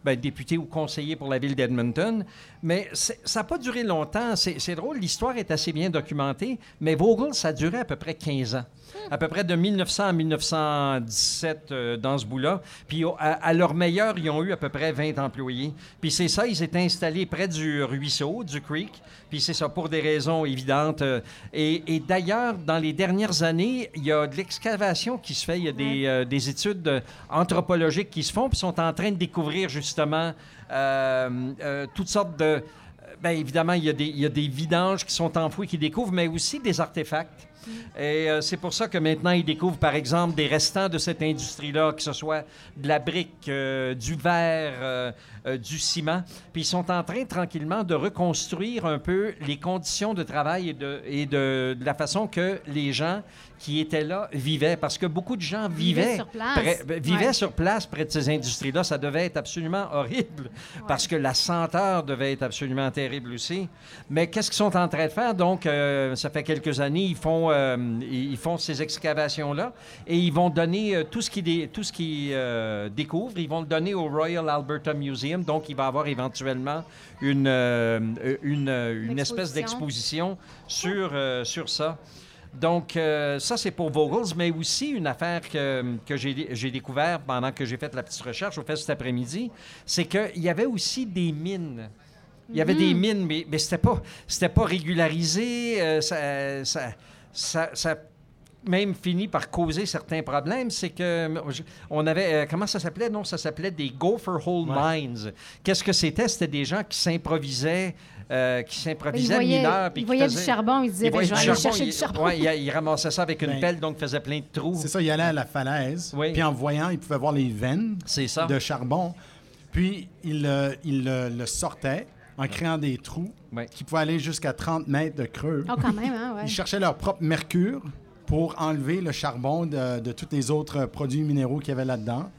ben, député ou conseiller pour la ville d'Edmonton. Mais ça n'a pas duré longtemps. C'est drôle, l'histoire est assez bien documentée, mais Vogels, ça a duré à peu près 15 ans. À peu près de 1900 à 1917 euh, dans ce bout-là. Puis à, à leur meilleur, ils ont eu à peu près 20 employés. Puis c'est ça, ils étaient installés près du ruisseau, du creek. Puis c'est ça pour des raisons évidentes. euh, et et d'ailleurs, dans les dernières années, il y a de l'excavation qui se fait. Il y a des, euh, des études anthropologiques qui se font, puis sont en train de découvrir justement euh, toutes sortes de... Bien évidemment, il y, a des, il y a des vidanges qui sont enfouis, qui découvrent, mais aussi des artefacts. Et euh, c'est pour ça que maintenant, ils découvrent, par exemple, des restants de cette industrie-là, que ce soit de la brique, euh, du verre, euh, du ciment. Puis ils sont en train, tranquillement, de reconstruire un peu les conditions de travail et de, et de, de la façon que les gens qui étaient là vivaient. Parce que beaucoup de gens Vivaient vivaient, sur place. près- vivaient Ouais. sur place près de ces industries-là. Ça devait être absolument horrible parce que la senteur devait être absolument terrible aussi. Mais qu'est-ce qu'ils sont en train de faire? Donc, ça fait quelques années, ils font, euh, ils font ces excavations-là et ils vont donner euh, tout ce qu'ils tout ce euh, découvrent, ils vont le donner au Royal Alberta Museum. Donc, il va y avoir éventuellement une, une, une espèce Exposition. d'exposition sur, sur ça. Donc, euh, ça, c'est pour Vogels, mais aussi une affaire que, que j'ai découvert pendant que j'ai fait la petite recherche au fait cet après-midi, c'est qu'il y avait aussi des mines. Il y avait des mines, mais, mais c'était pas, régularisé. euh, ça, ça, ça, ça même fini par causer certains problèmes. C'est que euh, je- on avait, euh, comment ça s'appelait? Non, ça s'appelait des gopher hole Ouais. mines. Qu'est-ce que c'était? C'était des gens qui s'improvisaient, euh, qui Ils s'improvisaient voyaient, mineurs, puis ils qui voyaient du faisaient- charbon, ils disaient il je vais du aller charbon, chercher il- du charbon. ouais, il, il ramassait ça avec une Ben, pelle, donc faisait plein de trous. C'est ça, il allait à la falaise, Oui. puis en voyant, il pouvait voir les veines C'est ça. de charbon, puis il, euh, il euh, le sortait en créant des trous Ouais. qui pouvaient aller jusqu'à 30 mètres de creux. Oh, quand même, hein, ouais. Ils cherchaient leur propre mercure pour enlever le charbon de, de tous les autres produits minéraux qu'il y avait là-dedans.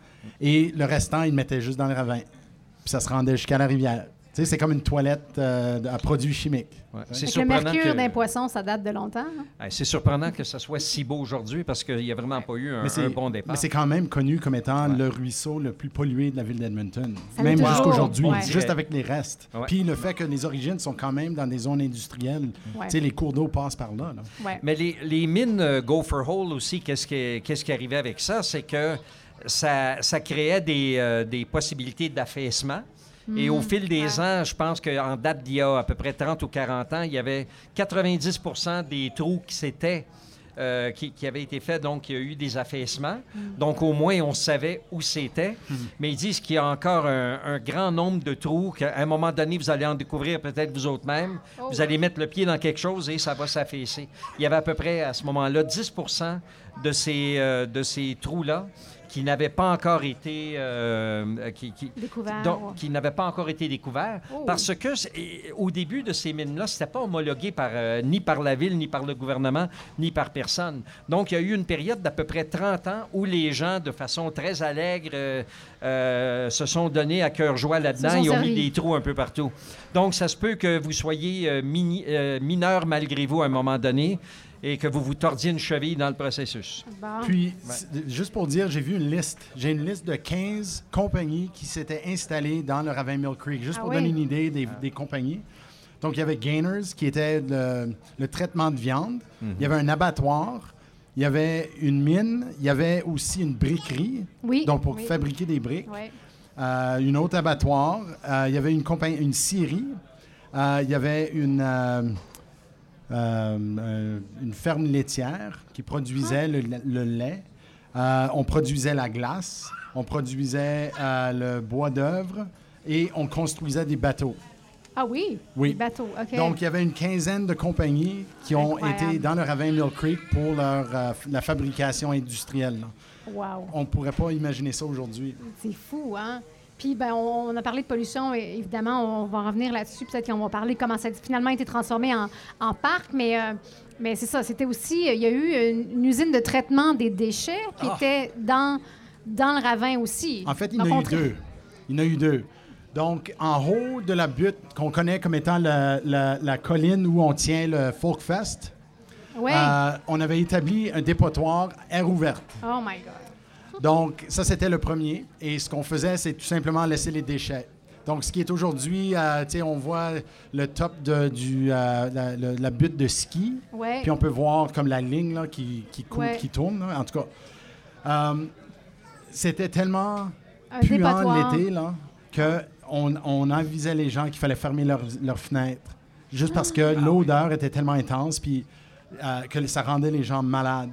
Et le restant, ils le mettaient juste dans le ravin. Puis ça se rendait jusqu'à la rivière. C'est comme une toilette euh, à produits chimiques. Ouais. C'est que le surprenant mercure que- d'un poisson, ça date de longtemps. hein? C'est surprenant que ça soit si beau aujourd'hui parce qu'il n'y a vraiment pas eu un, Mais c'est un bon départ. mais c'est quand même connu comme étant Ouais. le ruisseau le plus pollué de la ville d'Edmonton. Même l'est jusqu'à toujours, aujourd'hui, ouais. juste avec les restes. Ouais. Puis le fait que les origines sont quand même dans des zones industrielles. Ouais. Tu sais, les cours d'eau passent par là. là. Ouais. Mais les, les mines euh, Gopher Hole aussi, qu'est-ce qui, qu'est-ce qui arrivait avec ça? C'est que ça, ça créait des, euh, des possibilités d'affaissement. Et au fil des ouais. ans, je pense qu'en date d'il y a à peu près 30 ou 40 ans, il y avait 90% des trous qui s'étaient euh, qui, qui avaient été faits, donc il y a eu des affaissements. Donc au moins, on savait où c'était. Mais ils disent qu'il y a encore un, un grand nombre de trous qu'à un moment donné, vous allez en découvrir peut-être vous autres même. Oh, vous ouais. allez mettre le pied dans quelque chose et ça va s'affaisser. Il y avait à peu près à ce moment-là 10 de ces, euh, de ces trous-là qui n'avaient pas encore été euh, qui, qui- Découvert, donc, qui n'avaient pas encore été découverts Oh. parce que et- au début de ces mines-là, c'était pas homologué par euh, ni par la ville, ni par le gouvernement, ni par personne. Donc, il y a eu une période d'à peu près 30 ans où les gens, de façon très allègre, euh, euh, se sont donnés à cœur joie là-dedans. Ils ont mis des trous un peu partout. Donc, ça se peut que vous soyez mini- mineur malgré vous à un moment donné et que vous vous tordiez une cheville dans le processus. Bon. Puis, juste pour dire, j'ai vu une liste. J'ai une liste de 15 compagnies qui s'étaient installées dans le ravin Mill Creek, juste Ah pour oui? donner une idée des, des compagnies. Donc, il y avait Gainers, qui était le, le traitement de viande. Il y avait un abattoir. Il y avait une mine. Il y avait aussi une briquerie, oui. donc pour oui. fabriquer des briques. Ouais. Euh, une autre abattoir. Euh, il y avait une compagnie, une scierie. Euh, il y avait une, euh, une ferme laitière qui produisait le, le lait. Euh, on produisait la glace. On produisait euh, le bois d'œuvre et on construisait des bateaux. Ah oui? Oui. Les bateaux, OK. Donc, il y avait une quinzaine de compagnies qui ont Incroyable. été dans le ravin Mill Creek pour leur, la fabrication industrielle. là. wow. On ne pourrait pas imaginer ça aujourd'hui. C'est fou, hein? Puis, ben, on, on a parlé de pollution, et évidemment, on va revenir là-dessus. Peut-être qu'on va parler de comment ça a finalement été transformé en, en parc, mais, euh, mais c'est ça. C'était aussi, il y a eu une, une usine de traitement des déchets qui Ah. était dans, dans le ravin aussi. En fait, il y en a eu deux. Il y en a eu deux. Donc, en haut de la butte qu'on connaît comme étant la, la- la colline où on tient le Folk Fest, Ouais. euh, on avait établi un dépotoir air ouverte. Oh my God. Donc, ça, c'était le premier. Et ce qu'on faisait, c'est tout simplement laisser les déchets. Donc, ce qui est aujourd'hui, euh, on voit le top de du, euh, la, butte de ski. Ouais. Puis on peut voir comme la ligne là, qui, qui, coule- Ouais. qui tourne. là. En tout cas, euh, c'était tellement Un puant l'été que on, avisait les gens qu'il fallait fermer leurs leurs fenêtres. Juste parce que Ah. l'odeur était tellement intense puis euh, que ça rendait les gens malades.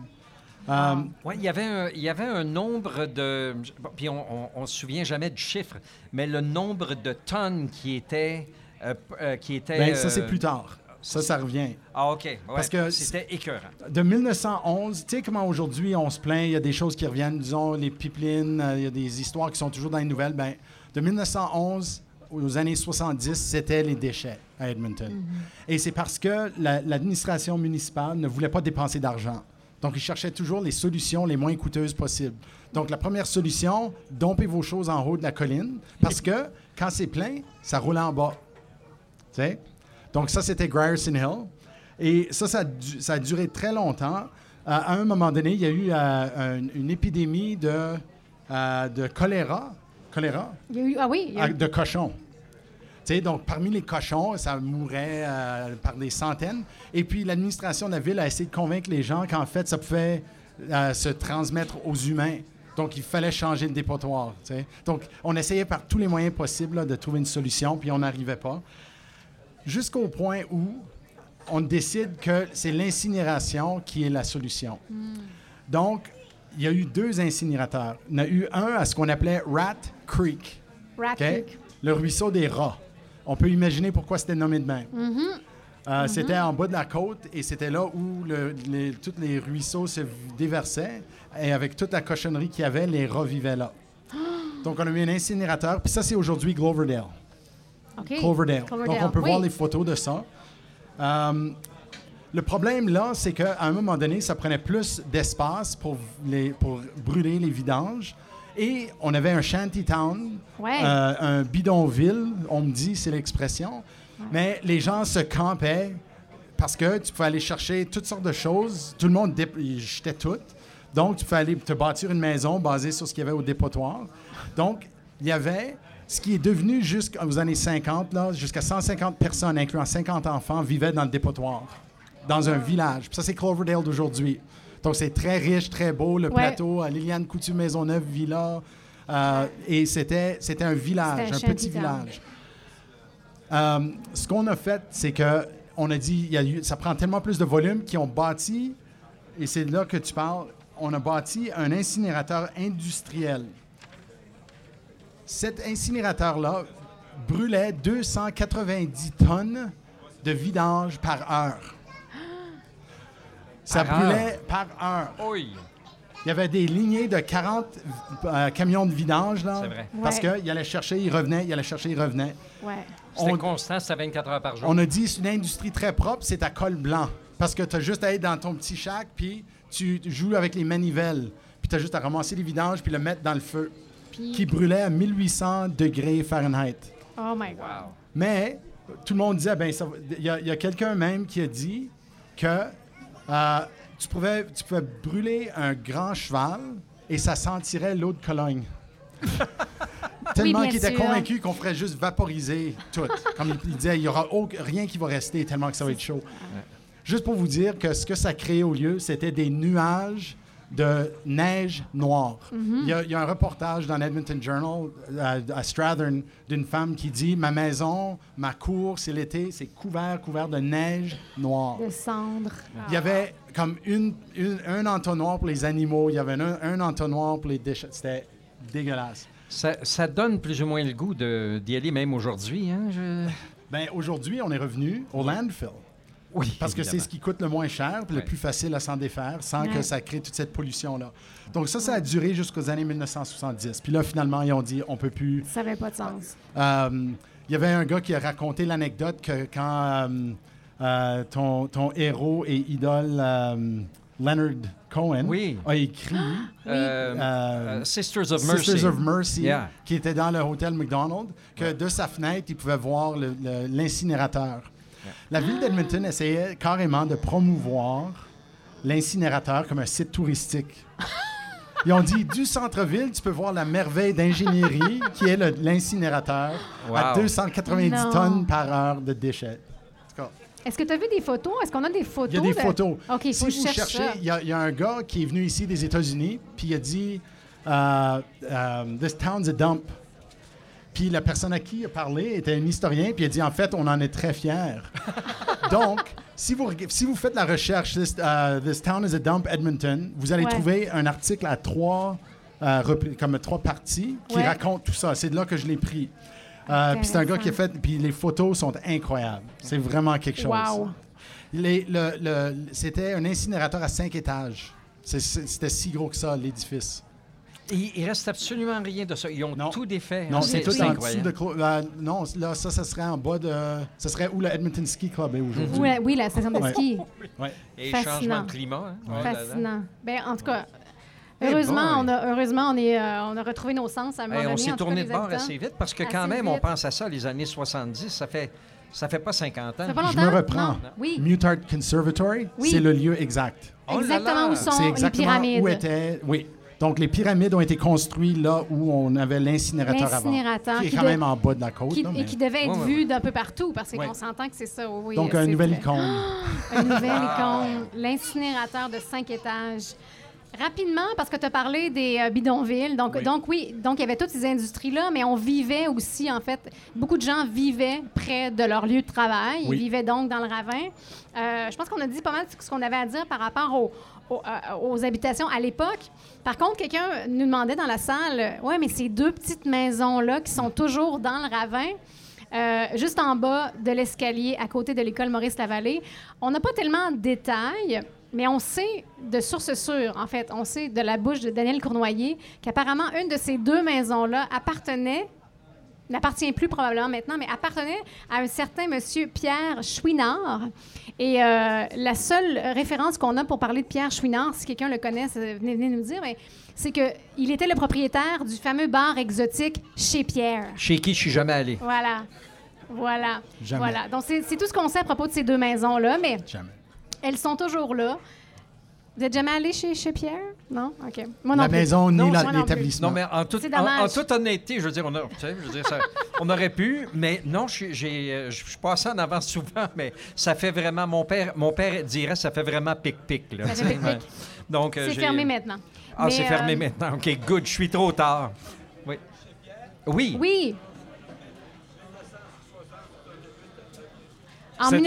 Euh, Oui, il y avait un, il y avait un nombre de... bon, puis on ne se souvient jamais du chiffre, mais le nombre de tonnes qui étaient... euh, euh, qui étaient ben, ça, c'est euh, plus tard. Ça, ça revient. Ah, OK. ouais, Parce que C'était écœurant. De 1911, tu sais comment aujourd'hui on se plaint, il y a des choses qui reviennent, disons les pipelines, euh, il y a des histoires qui sont toujours dans les nouvelles. Ben, de 1911 aux années 70, c'était les déchets à Edmonton. Et c'est parce que la- l'administration municipale ne voulait pas dépenser d'argent. Donc, ils cherchaient toujours les solutions les moins coûteuses possibles. Donc, la première solution, dompez vos choses en haut de la colline, parce que quand c'est plein, ça roule en bas. Donc, ça, c'était Grierson Hill. Et ça, ça a, du- ça a duré très longtemps. Euh, à un moment donné, il y a eu euh, un- une épidémie de, euh, de choléra, choléra? Il y a eu, ah oui, il y a à- eu- de cochons. Donc, parmi les cochons, ça mourait euh, par des centaines. Et puis, l'administration de la ville a essayé de convaincre les gens qu'en fait, ça pouvait euh, se transmettre aux humains. Donc, il fallait changer de dépotoir. Donc, on essayait par tous les moyens possibles là, de trouver une solution, puis on n'arrivait pas. Jusqu'au point où on décide que c'est l'incinération qui est la solution. Donc, il y a eu deux incinérateurs. Il y en a eu un à ce qu'on appelait Rat Creek. Rat? Creek. Le ruisseau des rats. On peut imaginer pourquoi c'était nommé de même. Mm-hmm. Euh, C'était en bas de la côte et c'était là où le- les- tous les ruisseaux se déversaient. Et avec toute la cochonnerie qu'il y avait, les rats vivaient là. Donc, on a mis un incinérateur. Puis ça, c'est aujourd'hui. Cloverdale. Cloverdale, Donc, on peut oui. voir les photos de ça. Euh, le problème, là, c'est qu'à un moment donné, ça prenait plus d'espace pour, les- pour brûler les vidanges. Et on avait un shantytown, Ouais. euh, un bidonville, on me dit, c'est l'expression. Mais les gens se campaient parce que tu pouvais aller chercher toutes sortes de choses. Tout le monde jetait tout. Donc, tu pouvais aller te bâtir une maison basée sur ce qu'il y avait au dépotoir. Donc, il y avait ce qui est devenu jusqu'aux années 50, là, jusqu'à 150 personnes, incluant 50 enfants, vivaient dans le dépotoir, dans un village. Puis ça, c'est Cloverdale d'aujourd'hui. Donc, c'est très riche, très beau, le Ouais. plateau. à Liliane Coutu Maisonneuve Villa. Euh, et c'était, c'était un village, un petit village. Euh, ce qu'on a fait, c'est que on a dit, il y a eu- ça prend tellement plus de volume qu'ils ont bâti, et c'est là que tu parles, on a bâti un incinérateur industriel. Cet incinérateur-là brûlait 290 tonnes de vidange par heure. Ça Par brûlait par heure. Oui. Il y avait des lignées de 40 euh, camions de vidange, là. C'est vrai. Parce Ouais. qu'il allait chercher, il revenait, il allait chercher, il revenait. Ouais. C'était On- constant, c'était 24 heures par jour. On a dit c'est une industrie très propre, c'est à col blanc. Parce que tu as juste à être dans ton petit shack, puis tu joues avec les manivelles. Puis tu as juste à ramasser les vidanges, puis le mettre dans le feu. Puis, Qui brûlait à 1800 degrés Fahrenheit. oh my God. Wow. Mais tout le monde disait, ben, ça va- il y a, il y a quelqu'un même qui a dit que euh, tu, pouvais, tu pouvais brûler un grand cheval et ça sentirait l'eau de Cologne. Tellement qu'il était convaincu qu'on ferait juste vaporiser tout. Comme il, disait, il n'y aura au- rien qui va rester tellement que ça va être chaud. Juste pour vous dire que ce que ça créait au lieu, c'était des nuages de neige noire. il, y a, il y a un reportage dans l'Edmonton Journal à Strathern d'une femme qui dit Ma maison, ma cour, c'est l'été, c'est couvert, couvert de neige noire. De cendres. Il y avait comme une, une- un entonnoir pour les animaux, il y avait un, un entonnoir pour les déchets. C'était dégueulasse. Ça, ça donne plus ou moins le goût de- d'y aller même aujourd'hui. Hein? je- Ben, aujourd'hui, on est revenu au landfill. Oui, Parce que c'est ce qui coûte le moins cher puis Ouais. le plus facile à s'en défaire sans que ça crée toute cette pollution-là. Donc ça, ça a duré jusqu'aux années 1970. Puis là, finalement, ils ont dit, on peut plus... Ça n'avait pas de sens. Euh, Il y avait un gars qui a raconté l'anecdote que quand euh, euh, ton, ton héros et idole euh, Leonard Cohen Oui. a écrit Euh, euh, Sisters of Mercy. Sisters of Mercy, Yeah. qui était dans le hôtel McDonald's, que de sa fenêtre, il pouvait voir l'incinérateur. La ville d'Edmonton essayait carrément de promouvoir l'incinérateur comme un site touristique. Ils ont dit, du centre-ville, tu peux voir la merveille d'ingénierie qui est l'incinérateur à Wow. 290 Non. tonnes par heure de déchets. Est-ce que tu as vu des photos? Est-ce qu'on a des photos? il y a des de- photos. OK, il faut si vous cherche cherchez, ça. il y, a- il y a un gars qui est venu ici des États-Unis, puis il a dit euh, euh, This town's a dump. Puis la personne à qui il a parlé était un historien, puis il a dit En fait, on en est très fiers. Donc, si vous, si vous faites la recherche This, euh, This town is a dump Edmonton, vous allez Ouais. trouver un article à trois, euh, comme trois parties qui Ouais. raconte tout ça. C'est de là que je l'ai pris. Euh, puis c'est un gars qui a fait, puis les photos sont incroyables. C'est vraiment quelque chose. Wow. Les- le- le- c'était un incinérateur à cinq étages. C'était si gros que ça, l'édifice. Il, il reste absolument rien de ça. Ils ont Non. tout défait. Non, c'est tout en incroyable. dessous de... Clo- euh, non, là, ça, ça serait en bas de... Ça serait où le Edmonton Ski Club est aujourd'hui. Oui, la- oui, la station de ski. Ouais. Et Fascinant. changement de climat. hein? Oh. Fascinant. Ben, en tout cas, Eh heureusement, on a, heureusement on, est, euh, on a retrouvé nos sens à un moment on s'est tourné de bord assez vite parce que quand même, on pense à ça, les années 70, ça fait, ça fait pas 50 ans. Ça fait pas Je me reprends. Non. Oui. Mutart Conservatory, Oui. c'est le lieu exact. Oh là exactement là. où sont C'est les exactement pyramides. où était... Oui. Donc, les pyramides ont été construites là où on avait l'incinérateur avant. L'incinérateur Qui est quand de- même en bas de la côte. Qui- là, et qui devait être Ouais, ouais, vu d'un peu partout, parce qu'on Ouais. s'entend que c'est ça. Oui, Donc, euh, un c'est nouvel vrai. icône. Un nouvel icône, l'incinérateur de cinq étages. Rapidement, parce que tu as parlé des euh, bidonvilles. Donc, Oui. donc, oui, donc il y avait toutes ces industries-là, mais on vivait aussi, en fait, beaucoup de gens vivaient près de leur lieu de travail. Oui. Ils vivaient donc dans le ravin. Euh, je pense qu'on a dit pas mal ce qu'on avait à dire par rapport aux, aux, habitations à l'époque. Par contre, quelqu'un nous demandait dans la salle, ouais, mais ces deux petites maisons-là qui sont toujours dans le ravin, euh, juste en bas de l'escalier, à côté de l'école Maurice-Lavallée. On n'a pas tellement de détails, mais on sait de sources sûres, en fait, on sait de la bouche de Daniel Cournoyer qu'apparemment une de ces deux maisons-là appartenait n'appartient plus probablement maintenant, mais appartenait à un certain monsieur Pierre Chouinard. Et euh, la seule référence qu'on a pour parler de Pierre Chouinard, si quelqu'un le connaît, ça- venez, venez nous dire, mais c'est qu'il était le propriétaire du fameux bar exotique chez Pierre. Chez qui je suis jamais allé. Voilà. Voilà. Jamais. Voilà. Donc, c'est c'est tout ce qu'on sait à propos de ces deux maisons-là, mais Jamais. elles sont toujours là. Vous êtes jamais allé chez, chez Pierre? Non? OK. Moi non La plus. maison ni l'établissement. Non, mais en, toute- C'est en- dommage. en toute honnêteté, je veux dire, on, a, tu sais, je veux dire, ça- on aurait pu, mais non, je suis- j'ai, euh, je suis passé en avant souvent, mais ça fait vraiment, mon père, mon père dirait, ça fait vraiment pic-pic. là, Ça fait tu sais, pic-pic. ouais. Donc, euh, C'est j'ai- fermé maintenant. Ah, Mais, c'est fermé euh, maintenant. OK, good, je suis trop tard. Oui. Oui. Oui. En C'est-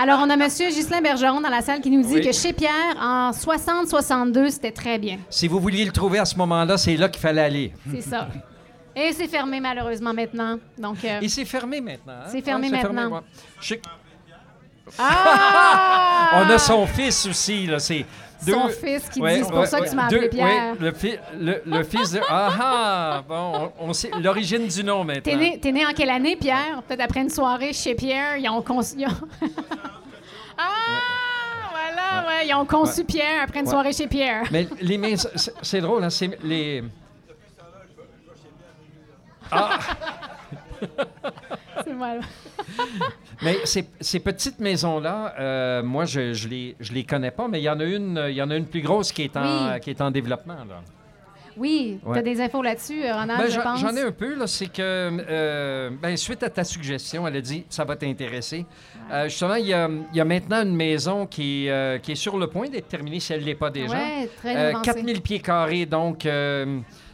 Alors, on a M. Ghislain Bergeron dans la salle qui nous dit Oui. que chez Pierre, en 60-62, c'était très bien. Si vous vouliez le trouver à ce moment-là, c'est là qu'il fallait aller. C'est ça. Et c'est fermé malheureusement maintenant. Donc, euh, Et c'est fermé maintenant. hein? C'est fermé Ouais, maintenant. ouais. Je Ah! On a son fils aussi, là. C'est deux... Son fils qui Ouais, dit, c'est pour ouais, ça que tu m'as appelé Pierre. ouais, le, fi- le, le fils de. Ah ah! Bon, on, on sait l'origine du nom maintenant. T'es né, t'es né en quelle année, Pierre? Peut-être après une soirée chez Pierre, ils ont conçu... ils ont- ah! Voilà, ouais, ils ont conçu Pierre après une Ouais. soirée chez Pierre. Mais les maisons, c'est- c'est drôle, hein? C'est les. Ah! C'est. Mais ces, ces petites maisons-là, euh, moi, je, je les, je les connais pas, mais il y en a une, il y en a une plus grosse qui est en, Oui. qui est en développement, là. Oui, Ouais. t'as des infos là-dessus, euh, Ronald, Ben, je j'en- pense? J'en ai un peu, là. C'est que, euh, ben, suite à ta suggestion, elle a dit ça va t'intéresser. Euh, justement, il y a, il y a maintenant une maison qui, euh, qui est sur le point d'être terminée, si elle ne l'est pas déjà. Ouais, très Euh, avancé. 4000 pieds carrés, donc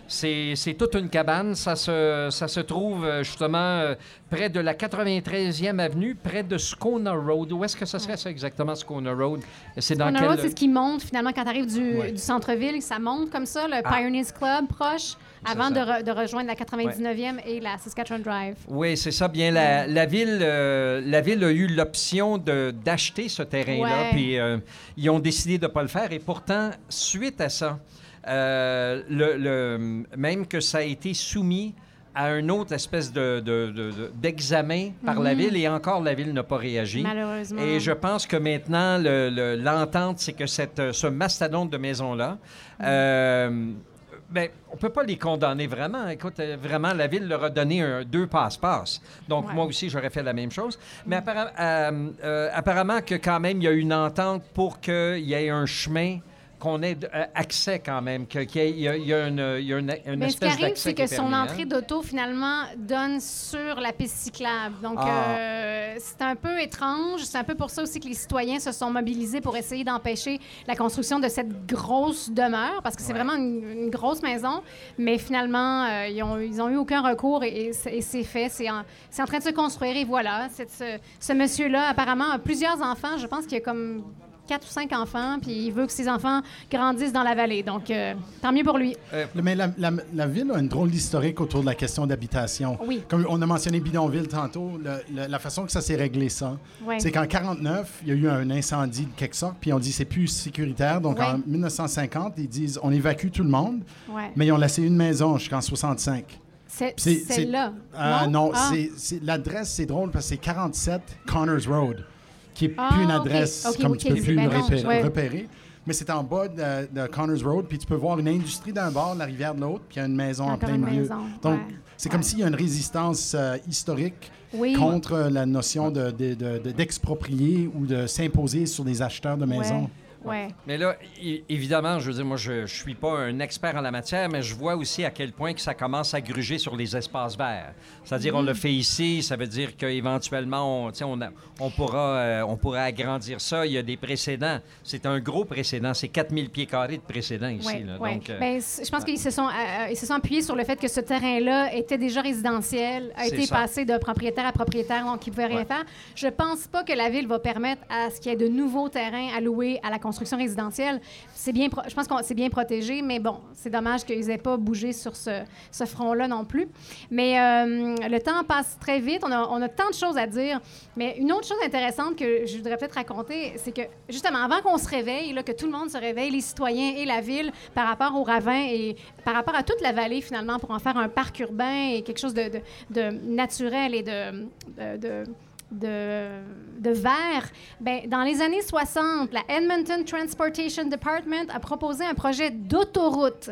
c'est toute une cabane. Ça se, ça se trouve euh, justement euh, près de la 93e avenue, près de Scona Road. Où est-ce que ça serait ça exactement, Scona Road? C'est dans quel... c'est ce qui monte finalement quand tu arrives du, Ouais. du centre-ville, ça monte comme ça, le Ah. Pioneers Club proche, avant de, ça. re- de rejoindre la 99e et la Saskatchewan Drive. Oui, c'est ça. Bien, la, la ville, euh, la ville a eu l'option d'acheter ce terrain-là, puis euh, ils ont décidé de ne pas le faire. Et pourtant, suite à ça, euh, le, le- même que ça a été soumis à une autre espèce de, de- de- de- d'examen par la Mhm. ville, et encore la ville n'a pas réagi. Malheureusement. Et je pense que maintenant, le- le- l'entente, c'est que cette, ce mastodonte de maison-là, Mm. euh, on ne peut pas les condamner vraiment. Écoute, euh, vraiment, la ville leur a donné un- deux passe-passe. Donc, Ouais. Moi aussi, j'aurais fait la même chose. Mais euh, euh, apparemment que quand même, il y a une entente pour qu'il y ait un chemin qu'on ait euh, accès quand même, qu'il y, y a, une, il y a une, une Mais ce qui espèce arrive, d'accès c'est que son permis, hein. entrée d'auto, finalement, donne sur la piste cyclable. Donc, Ah. euh, c'est un peu étrange. C'est un peu pour ça aussi que les citoyens se sont mobilisés pour essayer d'empêcher la construction de cette grosse demeure, parce que c'est Ouais. vraiment une, une grosse maison. Mais finalement, euh, ils, ont, ils ont eu aucun recours et, et c'est fait. C'est en, train de se construire et voilà. Ce, ce monsieur-là, apparemment, a plusieurs enfants. Je pense qu'il y a comme quatre ou cinq enfants, puis il veut que ses enfants grandissent dans la vallée. Donc, euh, tant mieux pour lui. Mais la, la- la ville a une drôle d'historique autour de la question d'habitation. Oui. Comme on a mentionné bidonville tantôt, le- le- la façon que ça s'est réglé ça, c'est qu'en 49, il y a eu un incendie de quelque sorte, puis on dit c'est plus sécuritaire. Donc en 1950, ils disent on évacue tout le monde, Ouais. mais ils ont laissé une maison jusqu'en 65. C'est celle-là. Ah, non, Ah. l'adresse, c'est drôle parce que c'est 47 Connors Road, qui est Ah, plus une adresse comme tu peux plus ben repérer, ouais. repérer. Mais c'est en bas de, de Connors Road, puis tu peux voir une industrie d'un bord, la rivière de l'autre, puis il y a une maison en Encore plein milieu. maison, Donc, ouais, c'est ouais. comme s'il y a une résistance euh, historique Oui. contre la notion de- de- de- de- d'exproprier ou de s'imposer sur des acheteurs de maisons. Ouais. Mais là, évidemment, je veux dire, moi, je ne suis pas un expert en la matière, mais je vois aussi à quel point que ça commence à gruger sur les espaces verts. C'est-à-dire, on le fait ici, ça veut dire qu'éventuellement, on, on, a- on, pourra, euh, on pourra agrandir ça. Il y a des précédents. C'est un gros précédent. C'est 4000 pieds carrés de précédents ici. Ouais, là. ouais. Donc, euh, c- je pense qu'ils se sont euh, ils se sont appuyés sur le fait que ce terrain-là était déjà résidentiel, a été ça. passé de propriétaire à propriétaire, donc ils ne pouvaient rien faire. Je pense pas que la ville va permettre à ce qu'il y ait de nouveaux terrains alloués à la construction résidentielle. C'est bien, je pense que c'est bien protégé, mais bon, c'est dommage qu'ils n'aient pas bougé sur ce, ce front-là non plus. Mais euh, le temps passe très vite. On a, on a tant de choses à dire. Mais une autre chose intéressante que je voudrais peut-être raconter, c'est que justement, avant qu'on se réveille, là, que tout le monde se réveille, les citoyens et la ville, par rapport au ravin et par rapport à toute la vallée, finalement, pour en faire un parc urbain et quelque chose de, de- naturel et de- de- verre. Ben, dans les années 60, la Edmonton Transportation Department a proposé un projet d'autoroute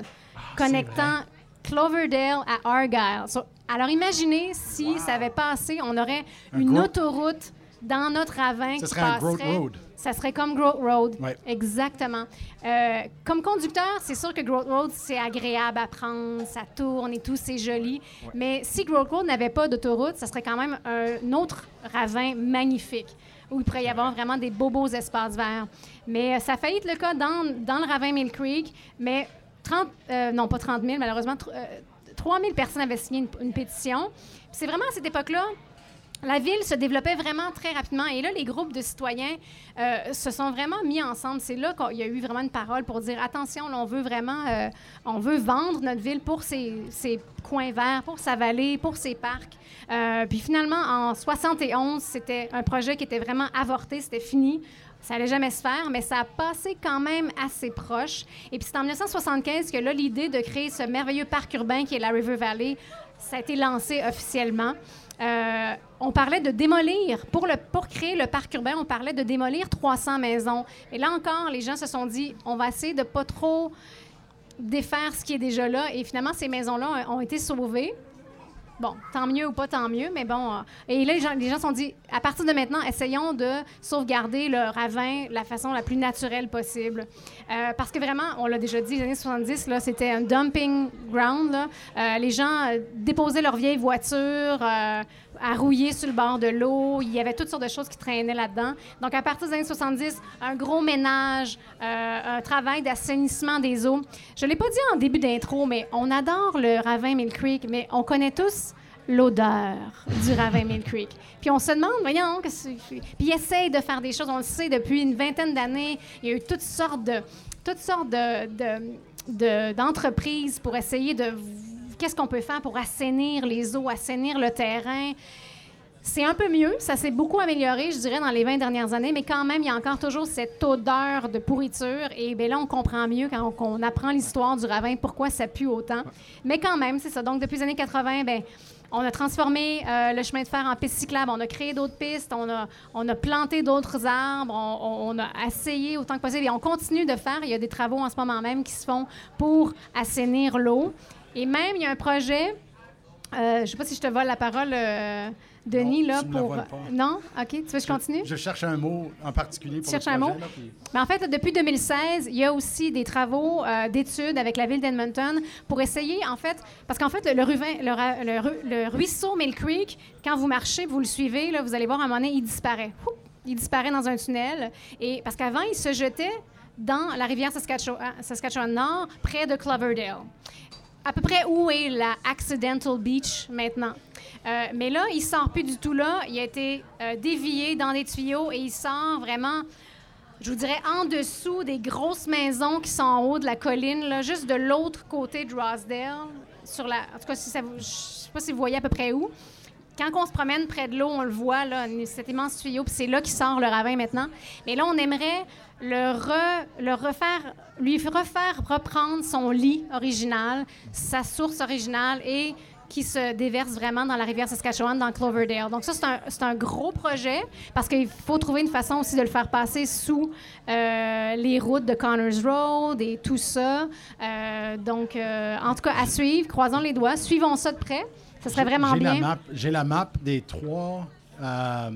connectant Cloverdale à Argyle. So, alors imaginez si ça avait passé, on aurait Un une autoroute dans notre ravin qui serait un Growth passerait. Road. Ça serait comme Growth Road. Ouais. Exactement. Euh, comme conducteur, c'est sûr que Growth Road, c'est agréable à prendre, ça tourne et tout, c'est joli. Mais si Growth Road n'avait pas d'autoroute, ça serait quand même un autre ravin magnifique où il pourrait y avoir vraiment des beaux, beaux espaces verts. Mais euh, ça a failli être le cas dans, dans le ravin Mill Creek, mais 30, euh, non pas 30 000, malheureusement, tr- euh, 3 000 personnes avaient signé une, une pétition. C'est vraiment à cette époque-là la ville se développait vraiment très rapidement et là, les groupes de citoyens euh, se sont vraiment mis ensemble. C'est là qu'il y a eu vraiment une parole pour dire attention, on veut vraiment, euh, on veut vendre notre ville pour ses, ses coins verts, pour sa vallée, pour ses parcs. Euh, puis finalement, en 71, c'était un projet qui était vraiment avorté, c'était fini. Ça allait jamais se faire, mais ça a passé quand même assez proche. Et puis c'est en 1975 que là, l'idée de créer ce merveilleux parc urbain qui est la River Valley, ça a été lancé officiellement. Euh, on parlait de démolir, pour, pour créer le parc urbain, on parlait de démolir 300 maisons. Et là encore, les gens se sont dit, on va essayer de pas trop défaire ce qui est déjà là. Et finalement, ces maisons-là ont été sauvées. Bon, tant mieux ou pas tant mieux, mais bon. euh, et là, les gens, se sont dit, à partir de maintenant, essayons de sauvegarder le ravin de la façon la plus naturelle possible. Euh, parce que vraiment, on l'a déjà dit, les années 70, là, c'était un dumping ground. Euh, les gens déposaient leurs vieilles voitures à rouiller sur le bord de l'eau. Il y avait toutes sortes de choses qui traînaient là-dedans. Donc, à partir des années 70, un gros ménage, euh, un travail d'assainissement des eaux. Je ne l'ai pas dit en début d'intro, mais on adore le ravin Mill Creek, mais on connaît tous l'odeur du ravin Mill Creek. Puis on se demande, voyons, que. Puis ils essayent de faire des choses, on le sait, depuis une vingtaine d'années, il y a eu toutes sortes de toutes sortes de- d'entreprises pour essayer de... Qu'est-ce qu'on peut faire pour assainir les eaux, assainir le terrain? C'est un peu mieux, ça s'est beaucoup amélioré, je dirais, dans les 20 dernières années, mais quand même, il y a encore toujours cette odeur de pourriture. Et bien là, on comprend mieux quand on, apprend l'histoire du ravin, pourquoi ça pue autant. Mais quand même, c'est ça. Donc, depuis les années 80, ben, on a transformé euh, le chemin de fer en piste cyclable, on a créé d'autres pistes, on a, planté d'autres arbres, on a essayé autant que possible et on continue de faire. Il y a des travaux en ce moment même qui se font pour assainir l'eau. Et même, il y a un projet, euh, je ne sais pas si je te vole la parole, euh, Denis, Non, là, tu me la pour... voles pas. Non? OK. Tu veux que je continue? Je cherche un mot en particulier pour Tu cherches un mot? là, puis- Mais en fait, depuis 2016, il y a aussi des travaux euh, d'études avec la ville d'Edmonton pour essayer, en fait, parce qu'en fait, le, le ruvin- le ra- le ru- le ruisseau Mill Creek, quand vous marchez, vous le suivez, là, vous allez voir à un moment donné, il disparaît. Il disparaît dans un tunnel. Et parce qu'avant, il se jetait dans la rivière Saskatchewan, Saskatchewan Nord, près de Cloverdale. À peu près où est la Accidental Beach maintenant. Euh, mais là, il sort plus du tout là. Il a été euh, dévié dans des tuyaux et il sort vraiment je vous dirais, en dessous des grosses maisons qui sont en haut de la colline, là, juste de l'autre côté de Rosedale, sur la, en tout cas, je sais pas si vous voyez à peu près où. Quand on se promène près de l'eau, on le voit, là, cet immense tuyau, puis c'est là qu'il sort le ravin maintenant. Mais là, on aimerait le, re- le refaire, lui refaire reprendre son lit original, sa source originale, et qui se déverse vraiment dans la rivière Saskatchewan, dans Cloverdale. Donc ça, c'est un, c'est un gros projet parce qu'il faut trouver une façon aussi de le faire passer sous euh, les routes de Connors Road et tout ça. Euh, donc, euh, en tout cas, à suivre, croisons les doigts, suivons ça de près. Ce serait vraiment J'ai la bien. map- J'ai la map des trois, euh,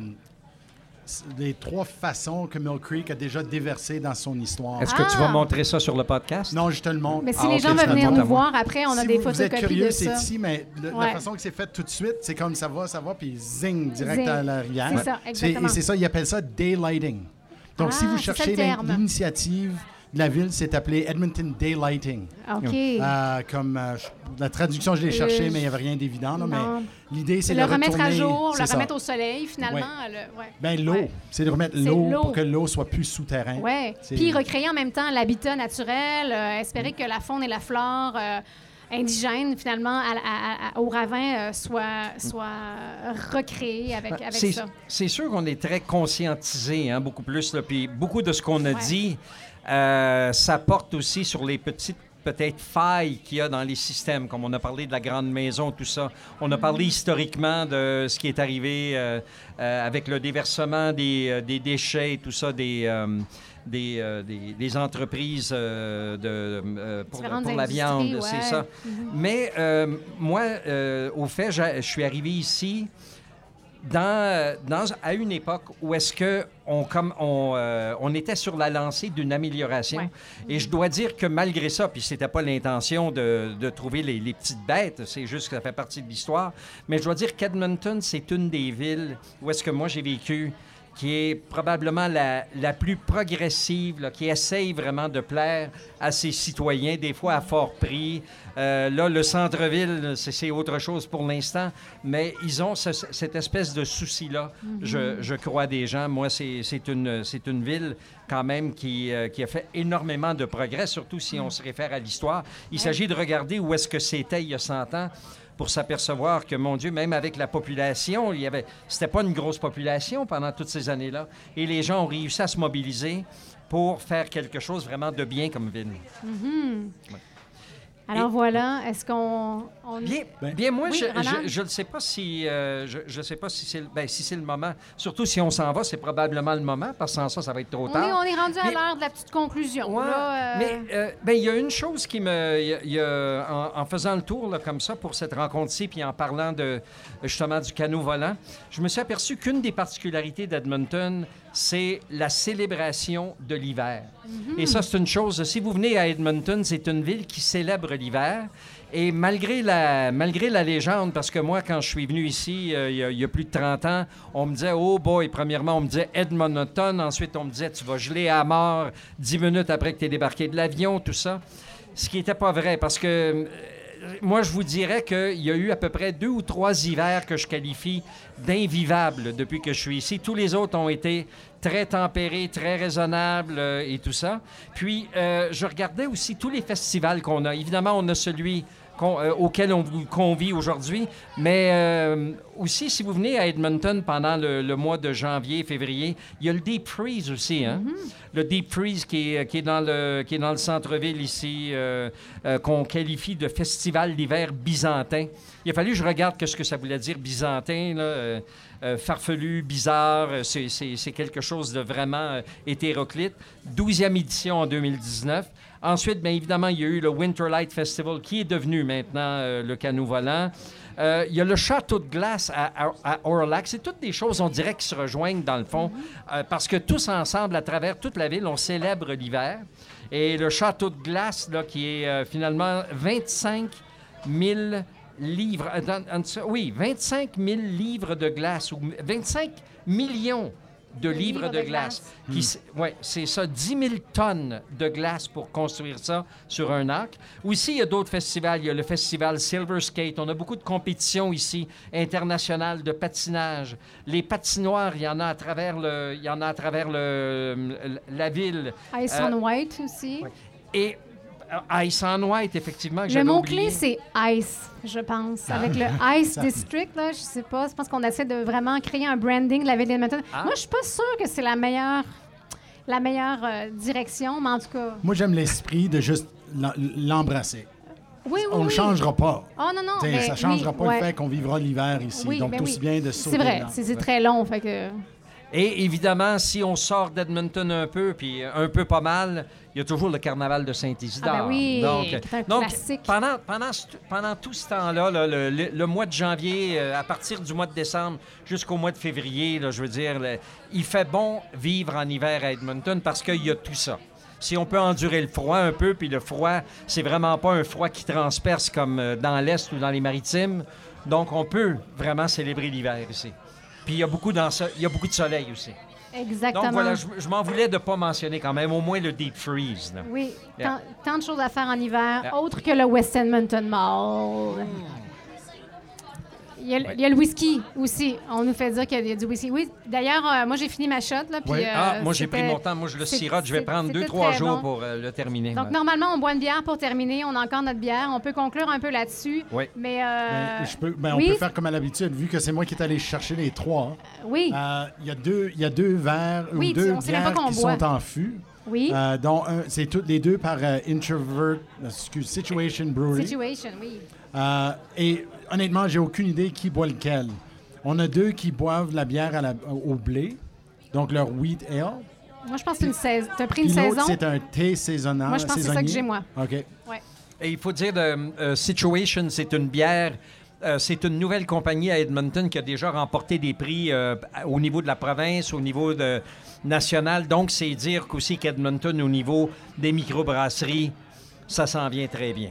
des trois façons que Mill Creek a déjà déversé dans son histoire. Est-ce que tu vas Ah! montrer ça sur le podcast? Non, je te le montre. Mais si Ah, les gens veulent venir nous voir après, on a si des vous, vous êtes photocopies curieux, c'est ça. ici, mais le- Ouais. la façon que c'est fait tout de suite, c'est comme ça va, ça va, puis zing, direct Zing. à la rivière. C'est ça, C'est- exactement. Et c'est ça, ils appellent ça daylighting. Donc, si Ah, vous ça cherchez l'initiative de la ville, c'est appelé Edmonton Daylighting. OK. Euh, comme euh, la traduction, je l'ai cherchée, Euh, mais il n'y avait rien d'évident. là, non. Mais l'idée, c'est le de remettre à jour, c'est le ça. remettre au soleil, finalement. le- ouais. Ben, l'eau. Ouais. C'est de remettre l'eau l'eau. pour que l'eau soit plus souterrain. Ouais. C'est- Puis recréer en même temps l'habitat naturel, euh, espérer que la faune et la flore euh, indigènes, finalement, à- à- à- au ravin, euh, soient, soient recréées avec, avec c'est, ça. c'est sûr qu'on est très conscientisé, hein, beaucoup plus. là, Puis beaucoup de ce qu'on a Ouais. dit, euh, ça porte aussi sur les petites peut-être failles qu'il y a dans les systèmes, comme on a parlé de la grande maison, tout ça. On a parlé historiquement de ce qui est arrivé euh, euh, avec le déversement des, des, déchets et tout ça, des, des, des, entreprises de, pour, pour la viande, c'est ça. Mm-hmm. Mais moi, au fait, je suis arrivé ici dans, dans, à une époque où est-ce que on, comme on, euh, on, était sur la lancée d'une amélioration. Et je dois dire que malgré ça, puis c'était pas l'intention de, de, trouver les, les, petites bêtes, c'est juste que ça fait partie de l'histoire, mais je dois dire qu'Edmonton, c'est une des villes où est-ce que moi j'ai vécu qui est probablement la, la plus progressive, qui essaye vraiment de plaire à ses citoyens, des fois à fort prix. Euh, là, le centre-ville, c'est autre chose pour l'instant, mais ils ont cette espèce de souci-là, je, je, crois, des gens. Moi, c'est une, une ville quand même qui, euh, qui, a fait énormément de progrès, surtout si on se réfère à l'histoire. Il s'agit de regarder où est-ce que c'était il y a 100 ans pour s'apercevoir que, mon Dieu, même avec la population, il y avait, c'était pas une grosse population pendant toutes ces années-là. Et les gens ont réussi à se mobiliser pour faire quelque chose vraiment de bien comme ville. Mm-hmm. Alors voilà, est-ce qu'on... Bien, ben, bien, moi, je ne sais pas si euh, je, sais pas si c'est ben, si c'est le moment. Surtout si on s'en va, c'est probablement le moment, parce que sans ça, ça va être trop tard. Oui, on est rendu à l'heure de la petite conclusion. Ouais, euh, Mais euh, ben, il y a une chose qui me... Y a, en, faisant le tour là, comme ça pour cette rencontre-ci, puis en parlant de, justement du canot volant, je me suis aperçu qu'une des particularités d'Edmonton, c'est la célébration de l'hiver. Et ça, c'est une chose. Si vous venez à Edmonton, c'est une ville qui célèbre l'hiver. Et malgré la, malgré la légende, parce que moi, quand je suis venu ici, euh, il, y a, plus de 30 ans, on me disait, oh boy, premièrement, on me disait Edmonton. Ensuite, on me disait, tu vas geler à mort dix minutes après que tu es débarqué de l'avion, tout ça. Ce qui n'était pas vrai, parce que euh, moi, je vous dirais qu'il y a eu à peu près deux ou trois hivers que je qualifie d'invivables depuis que je suis ici. Tous les autres ont été très tempérés, très raisonnables euh, et tout ça. Puis, euh, je regardais aussi tous les festivals qu'on a. Évidemment, on a celui euh, auquel on vous convie aujourd'hui. Mais euh, aussi, si vous venez à Edmonton pendant le, mois de janvier, février, il y a le Deep Freeze aussi. Hein? Mm-hmm. Le Deep Freeze qui est, qui est dans le, qui est dans le centre-ville ici, euh, qu'on qualifie de festival d'hiver byzantin. Il a fallu que je regarde ce que ça voulait dire byzantin. Là, farfelu, bizarre, c'est quelque chose de vraiment hétéroclite. 12e édition en 2019. Ensuite, bien évidemment, il y a eu le Winter Light Festival qui est devenu maintenant euh, le canot volant. Euh, il y a le château de glace à, à, C'est toutes des choses, on dirait, qui se rejoignent dans le fond, mm-hmm. euh, parce que tous ensemble, à travers toute la ville, on célèbre l'hiver. Et le château de glace, là, qui est finalement 25 000 livres. oui, 25 000 livres de glace, ou 25 millions de livres de, glace. ouais, c'est ça, 10 000 tonnes de glace pour construire ça sur un arc. Aussi, il y a d'autres festivals. Il y a le festival Silver Skate. On a beaucoup de compétitions ici internationales de patinage. Les patinoires, il y en a à travers, le, il y en a à travers le, la ville. Ice on euh, White aussi. Et Ice on White, effectivement. le mot-clé, c'est Ice, je pense. Avec le Ice District, là, je sais pas. Je pense qu'on essaie de vraiment créer un branding de la ville d'Edmonton. Ah. Moi, je suis pas sûre que c'est la meilleure, la meilleure euh, direction, mais en tout cas. Moi, j'aime l'esprit de juste l'embrasser. Oui, oui, on ne changera pas. Oh non, non. Mais, ça ne changera pas le fait qu'on vivra l'hiver ici. Donc, tout aussi bien de sauter. C'est vrai, c'est très long. Fait que... Et évidemment, si on sort d'Edmonton un peu, puis un peu pas mal, il y a toujours le carnaval de Saint-Isidore. Ah ben oui, donc, pendant, pendant, pendant tout ce temps-là, le, mois de janvier, euh, à partir du mois de décembre jusqu'au mois de février, là, je veux dire, il fait bon vivre en hiver à Edmonton parce qu'il y a tout ça. Si on peut endurer le froid un peu, puis le froid, c'est vraiment pas un froid qui transperce comme euh, dans l'Est ou dans les maritimes. Donc, on peut vraiment célébrer l'hiver ici. Puis il y a beaucoup, il y a beaucoup de soleil aussi. Exactement. Donc voilà, je, m'en voulais de ne pas mentionner quand même, au moins le deep freeze. Oui, tant, de choses à faire en hiver, autre que le West Edmonton Mall. Hmm. Il y, a, le whisky aussi. On nous fait dire qu'il y a du whisky. Oui, d'ailleurs, euh, moi, j'ai fini ma shot. Là, puis, ah, euh, moi, j'ai pris mon temps. Moi, je le sirote. Je vais prendre deux, trois jours pour euh, le terminer. Donc, normalement, on boit une bière pour terminer. On a encore notre bière. On peut conclure un peu là-dessus. Oui. Mais, ben, je peux, ben, on peut faire comme à l'habitude, vu que c'est moi qui est allé chercher les trois. Oui. Il y, a deux, y a deux verres ou deux bières qui sont en fût. Oui. Euh, dont un- c'est toutes les deux par euh, Introvert, excuse, Situation Brewery. Situation, oui. Euh, et honnêtement, j'ai aucune idée qui boit lequel. On a deux qui boivent la bière à la- au blé, donc leur wheat ale. Moi, je pense que c'est une saison. Tu as pris une saison? c'est un thé saisonnant. Moi, je pense que c'est ça que j'ai, moi. OK. Ouais. Et il faut dire, euh, euh, Situation, c'est une bière. Euh, c'est une nouvelle compagnie à Edmonton qui a déjà remporté des prix euh, au niveau de la province, au niveau national. Donc, c'est dire qu'aussi qu'Edmonton, au niveau des microbrasseries, ça s'en vient très bien.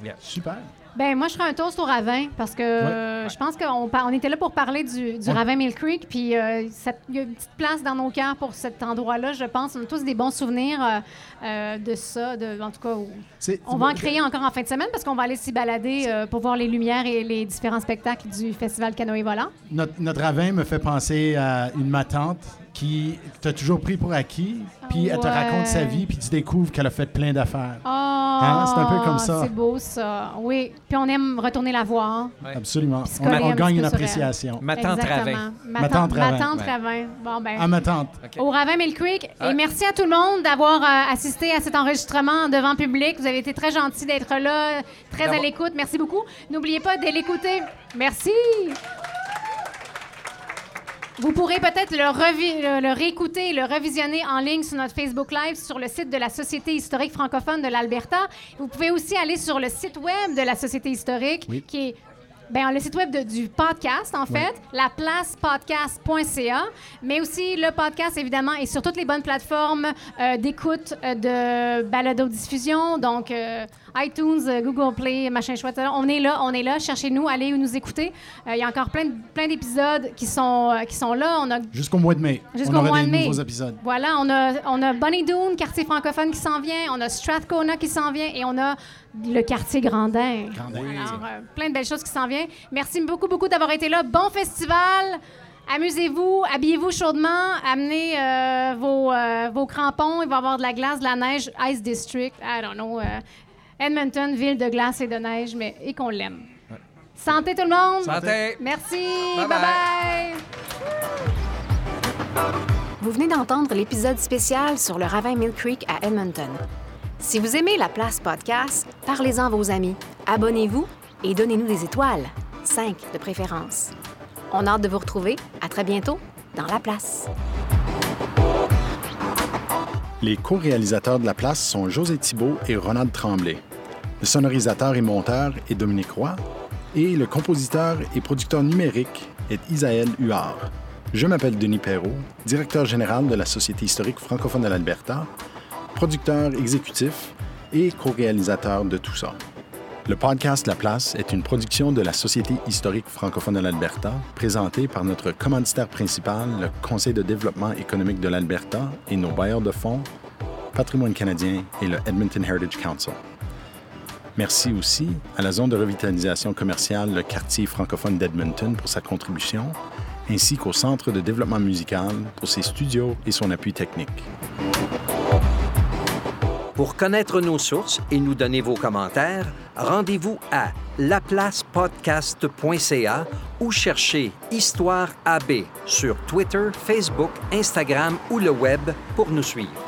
Bien. Super. Ben moi, je ferais un toast au ravin parce que euh, je pense qu'on par- on était là pour parler du, ravin Mill Creek. Puis euh, il y a une petite place dans nos cœurs pour cet endroit-là, je pense. On a tous des bons souvenirs euh, euh, de ça. De, en tout cas, C'est- on va en créer encore en fin de semaine parce qu'on va aller s'y balader euh, pour voir les lumières et les différents spectacles du Festival Canoë Volant. Notre, notre ravin me fait penser à une ma tante qui t'a toujours pris pour acquis, puis elle te Ouais. raconte sa vie, puis tu découvres qu'elle a fait plein d'affaires. Oh, Hein, c'est un peu comme ça. C'est beau, ça. Oui. Puis on aime retourner la voir. Ouais. Absolument. On, gagne une appréciation. Ma tante Exactement. Ravin. Ma, Ma tante, ma. Ravin. Bon, ben. À ma tante. Au Ravin Mill Creek. Ah. Et merci à tout le monde d'avoir euh, assisté à cet enregistrement devant public. Vous avez été très gentils d'être là, très à l'écoute. Merci beaucoup. N'oubliez pas de l'écouter. Merci. Vous pourrez peut-être le, le- le réécouter le revisionner en ligne sur notre Facebook Live sur le site de la Société historique francophone de l'Alberta. Vous pouvez aussi aller sur le site web de la Société historique, Oui. qui est ben, le site web de- du podcast, en fait, laplacepodcast.ca, mais aussi le podcast, évidemment, est sur toutes les bonnes plateformes euh, d'écoute euh, de balado-diffusion, donc euh, iTunes, euh, Google Play, machin chouette. On est là, on est là, cherchez-nous, allez nous écouter. Euh, Il y a encore plein, de- plein d'épisodes qui sont, euh, qui sont là. On a Jusqu'au mois de mai. Jusqu'au mois des de mai. nouveaux épisodes. voilà, on a, on a Bonnie Doon, quartier francophone qui s'en vient, on a Strathcona qui s'en vient et on a le quartier Grandin. Grandin. Oui. Alors, euh, plein de belles choses qui s'en viennent. Merci beaucoup, beaucoup d'avoir été là. Bon festival! Amusez-vous, habillez-vous chaudement, amenez euh, vos, euh, vos crampons, il va y avoir de la glace, de la neige, Ice District, I don't know, Edmonton, ville de glace et de neige, mais et qu'on l'aime. Santé tout le monde! Santé! Merci! Bye bye. bye. bye. Vous venez d'entendre l'épisode spécial sur le ravin Mill Creek à Edmonton. Si vous aimez la place podcast, parlez-en à vos amis, abonnez-vous et donnez-nous des étoiles, 5 de préférence. On a hâte de vous retrouver. À très bientôt dans la place. Les co-réalisateurs de la place sont José Thibault et Ronald Tremblay. Le sonorisateur et monteur est Dominique Roy. Et le compositeur et producteur numérique est Isaël Huard. Je m'appelle Denis Perrault, directeur général de la Société historique francophone de l'Alberta, producteur exécutif et co-réalisateur de tout ça. Le podcast La Place est une production de la Société historique francophone de l'Alberta, présentée par notre commanditaire principal, le Conseil de développement économique de l'Alberta et nos bailleurs de fonds, Patrimoine canadien et le Edmonton Heritage Council. Merci aussi à la zone de revitalisation commerciale, le quartier francophone d'Edmonton pour sa contribution, ainsi qu'au Centre de développement musical pour ses studios et son appui technique. Pour connaître nos sources et nous donner vos commentaires, rendez-vous à laplacepodcast.ca ou cherchez Histoire AB sur Twitter, Facebook, Instagram ou le web pour nous suivre.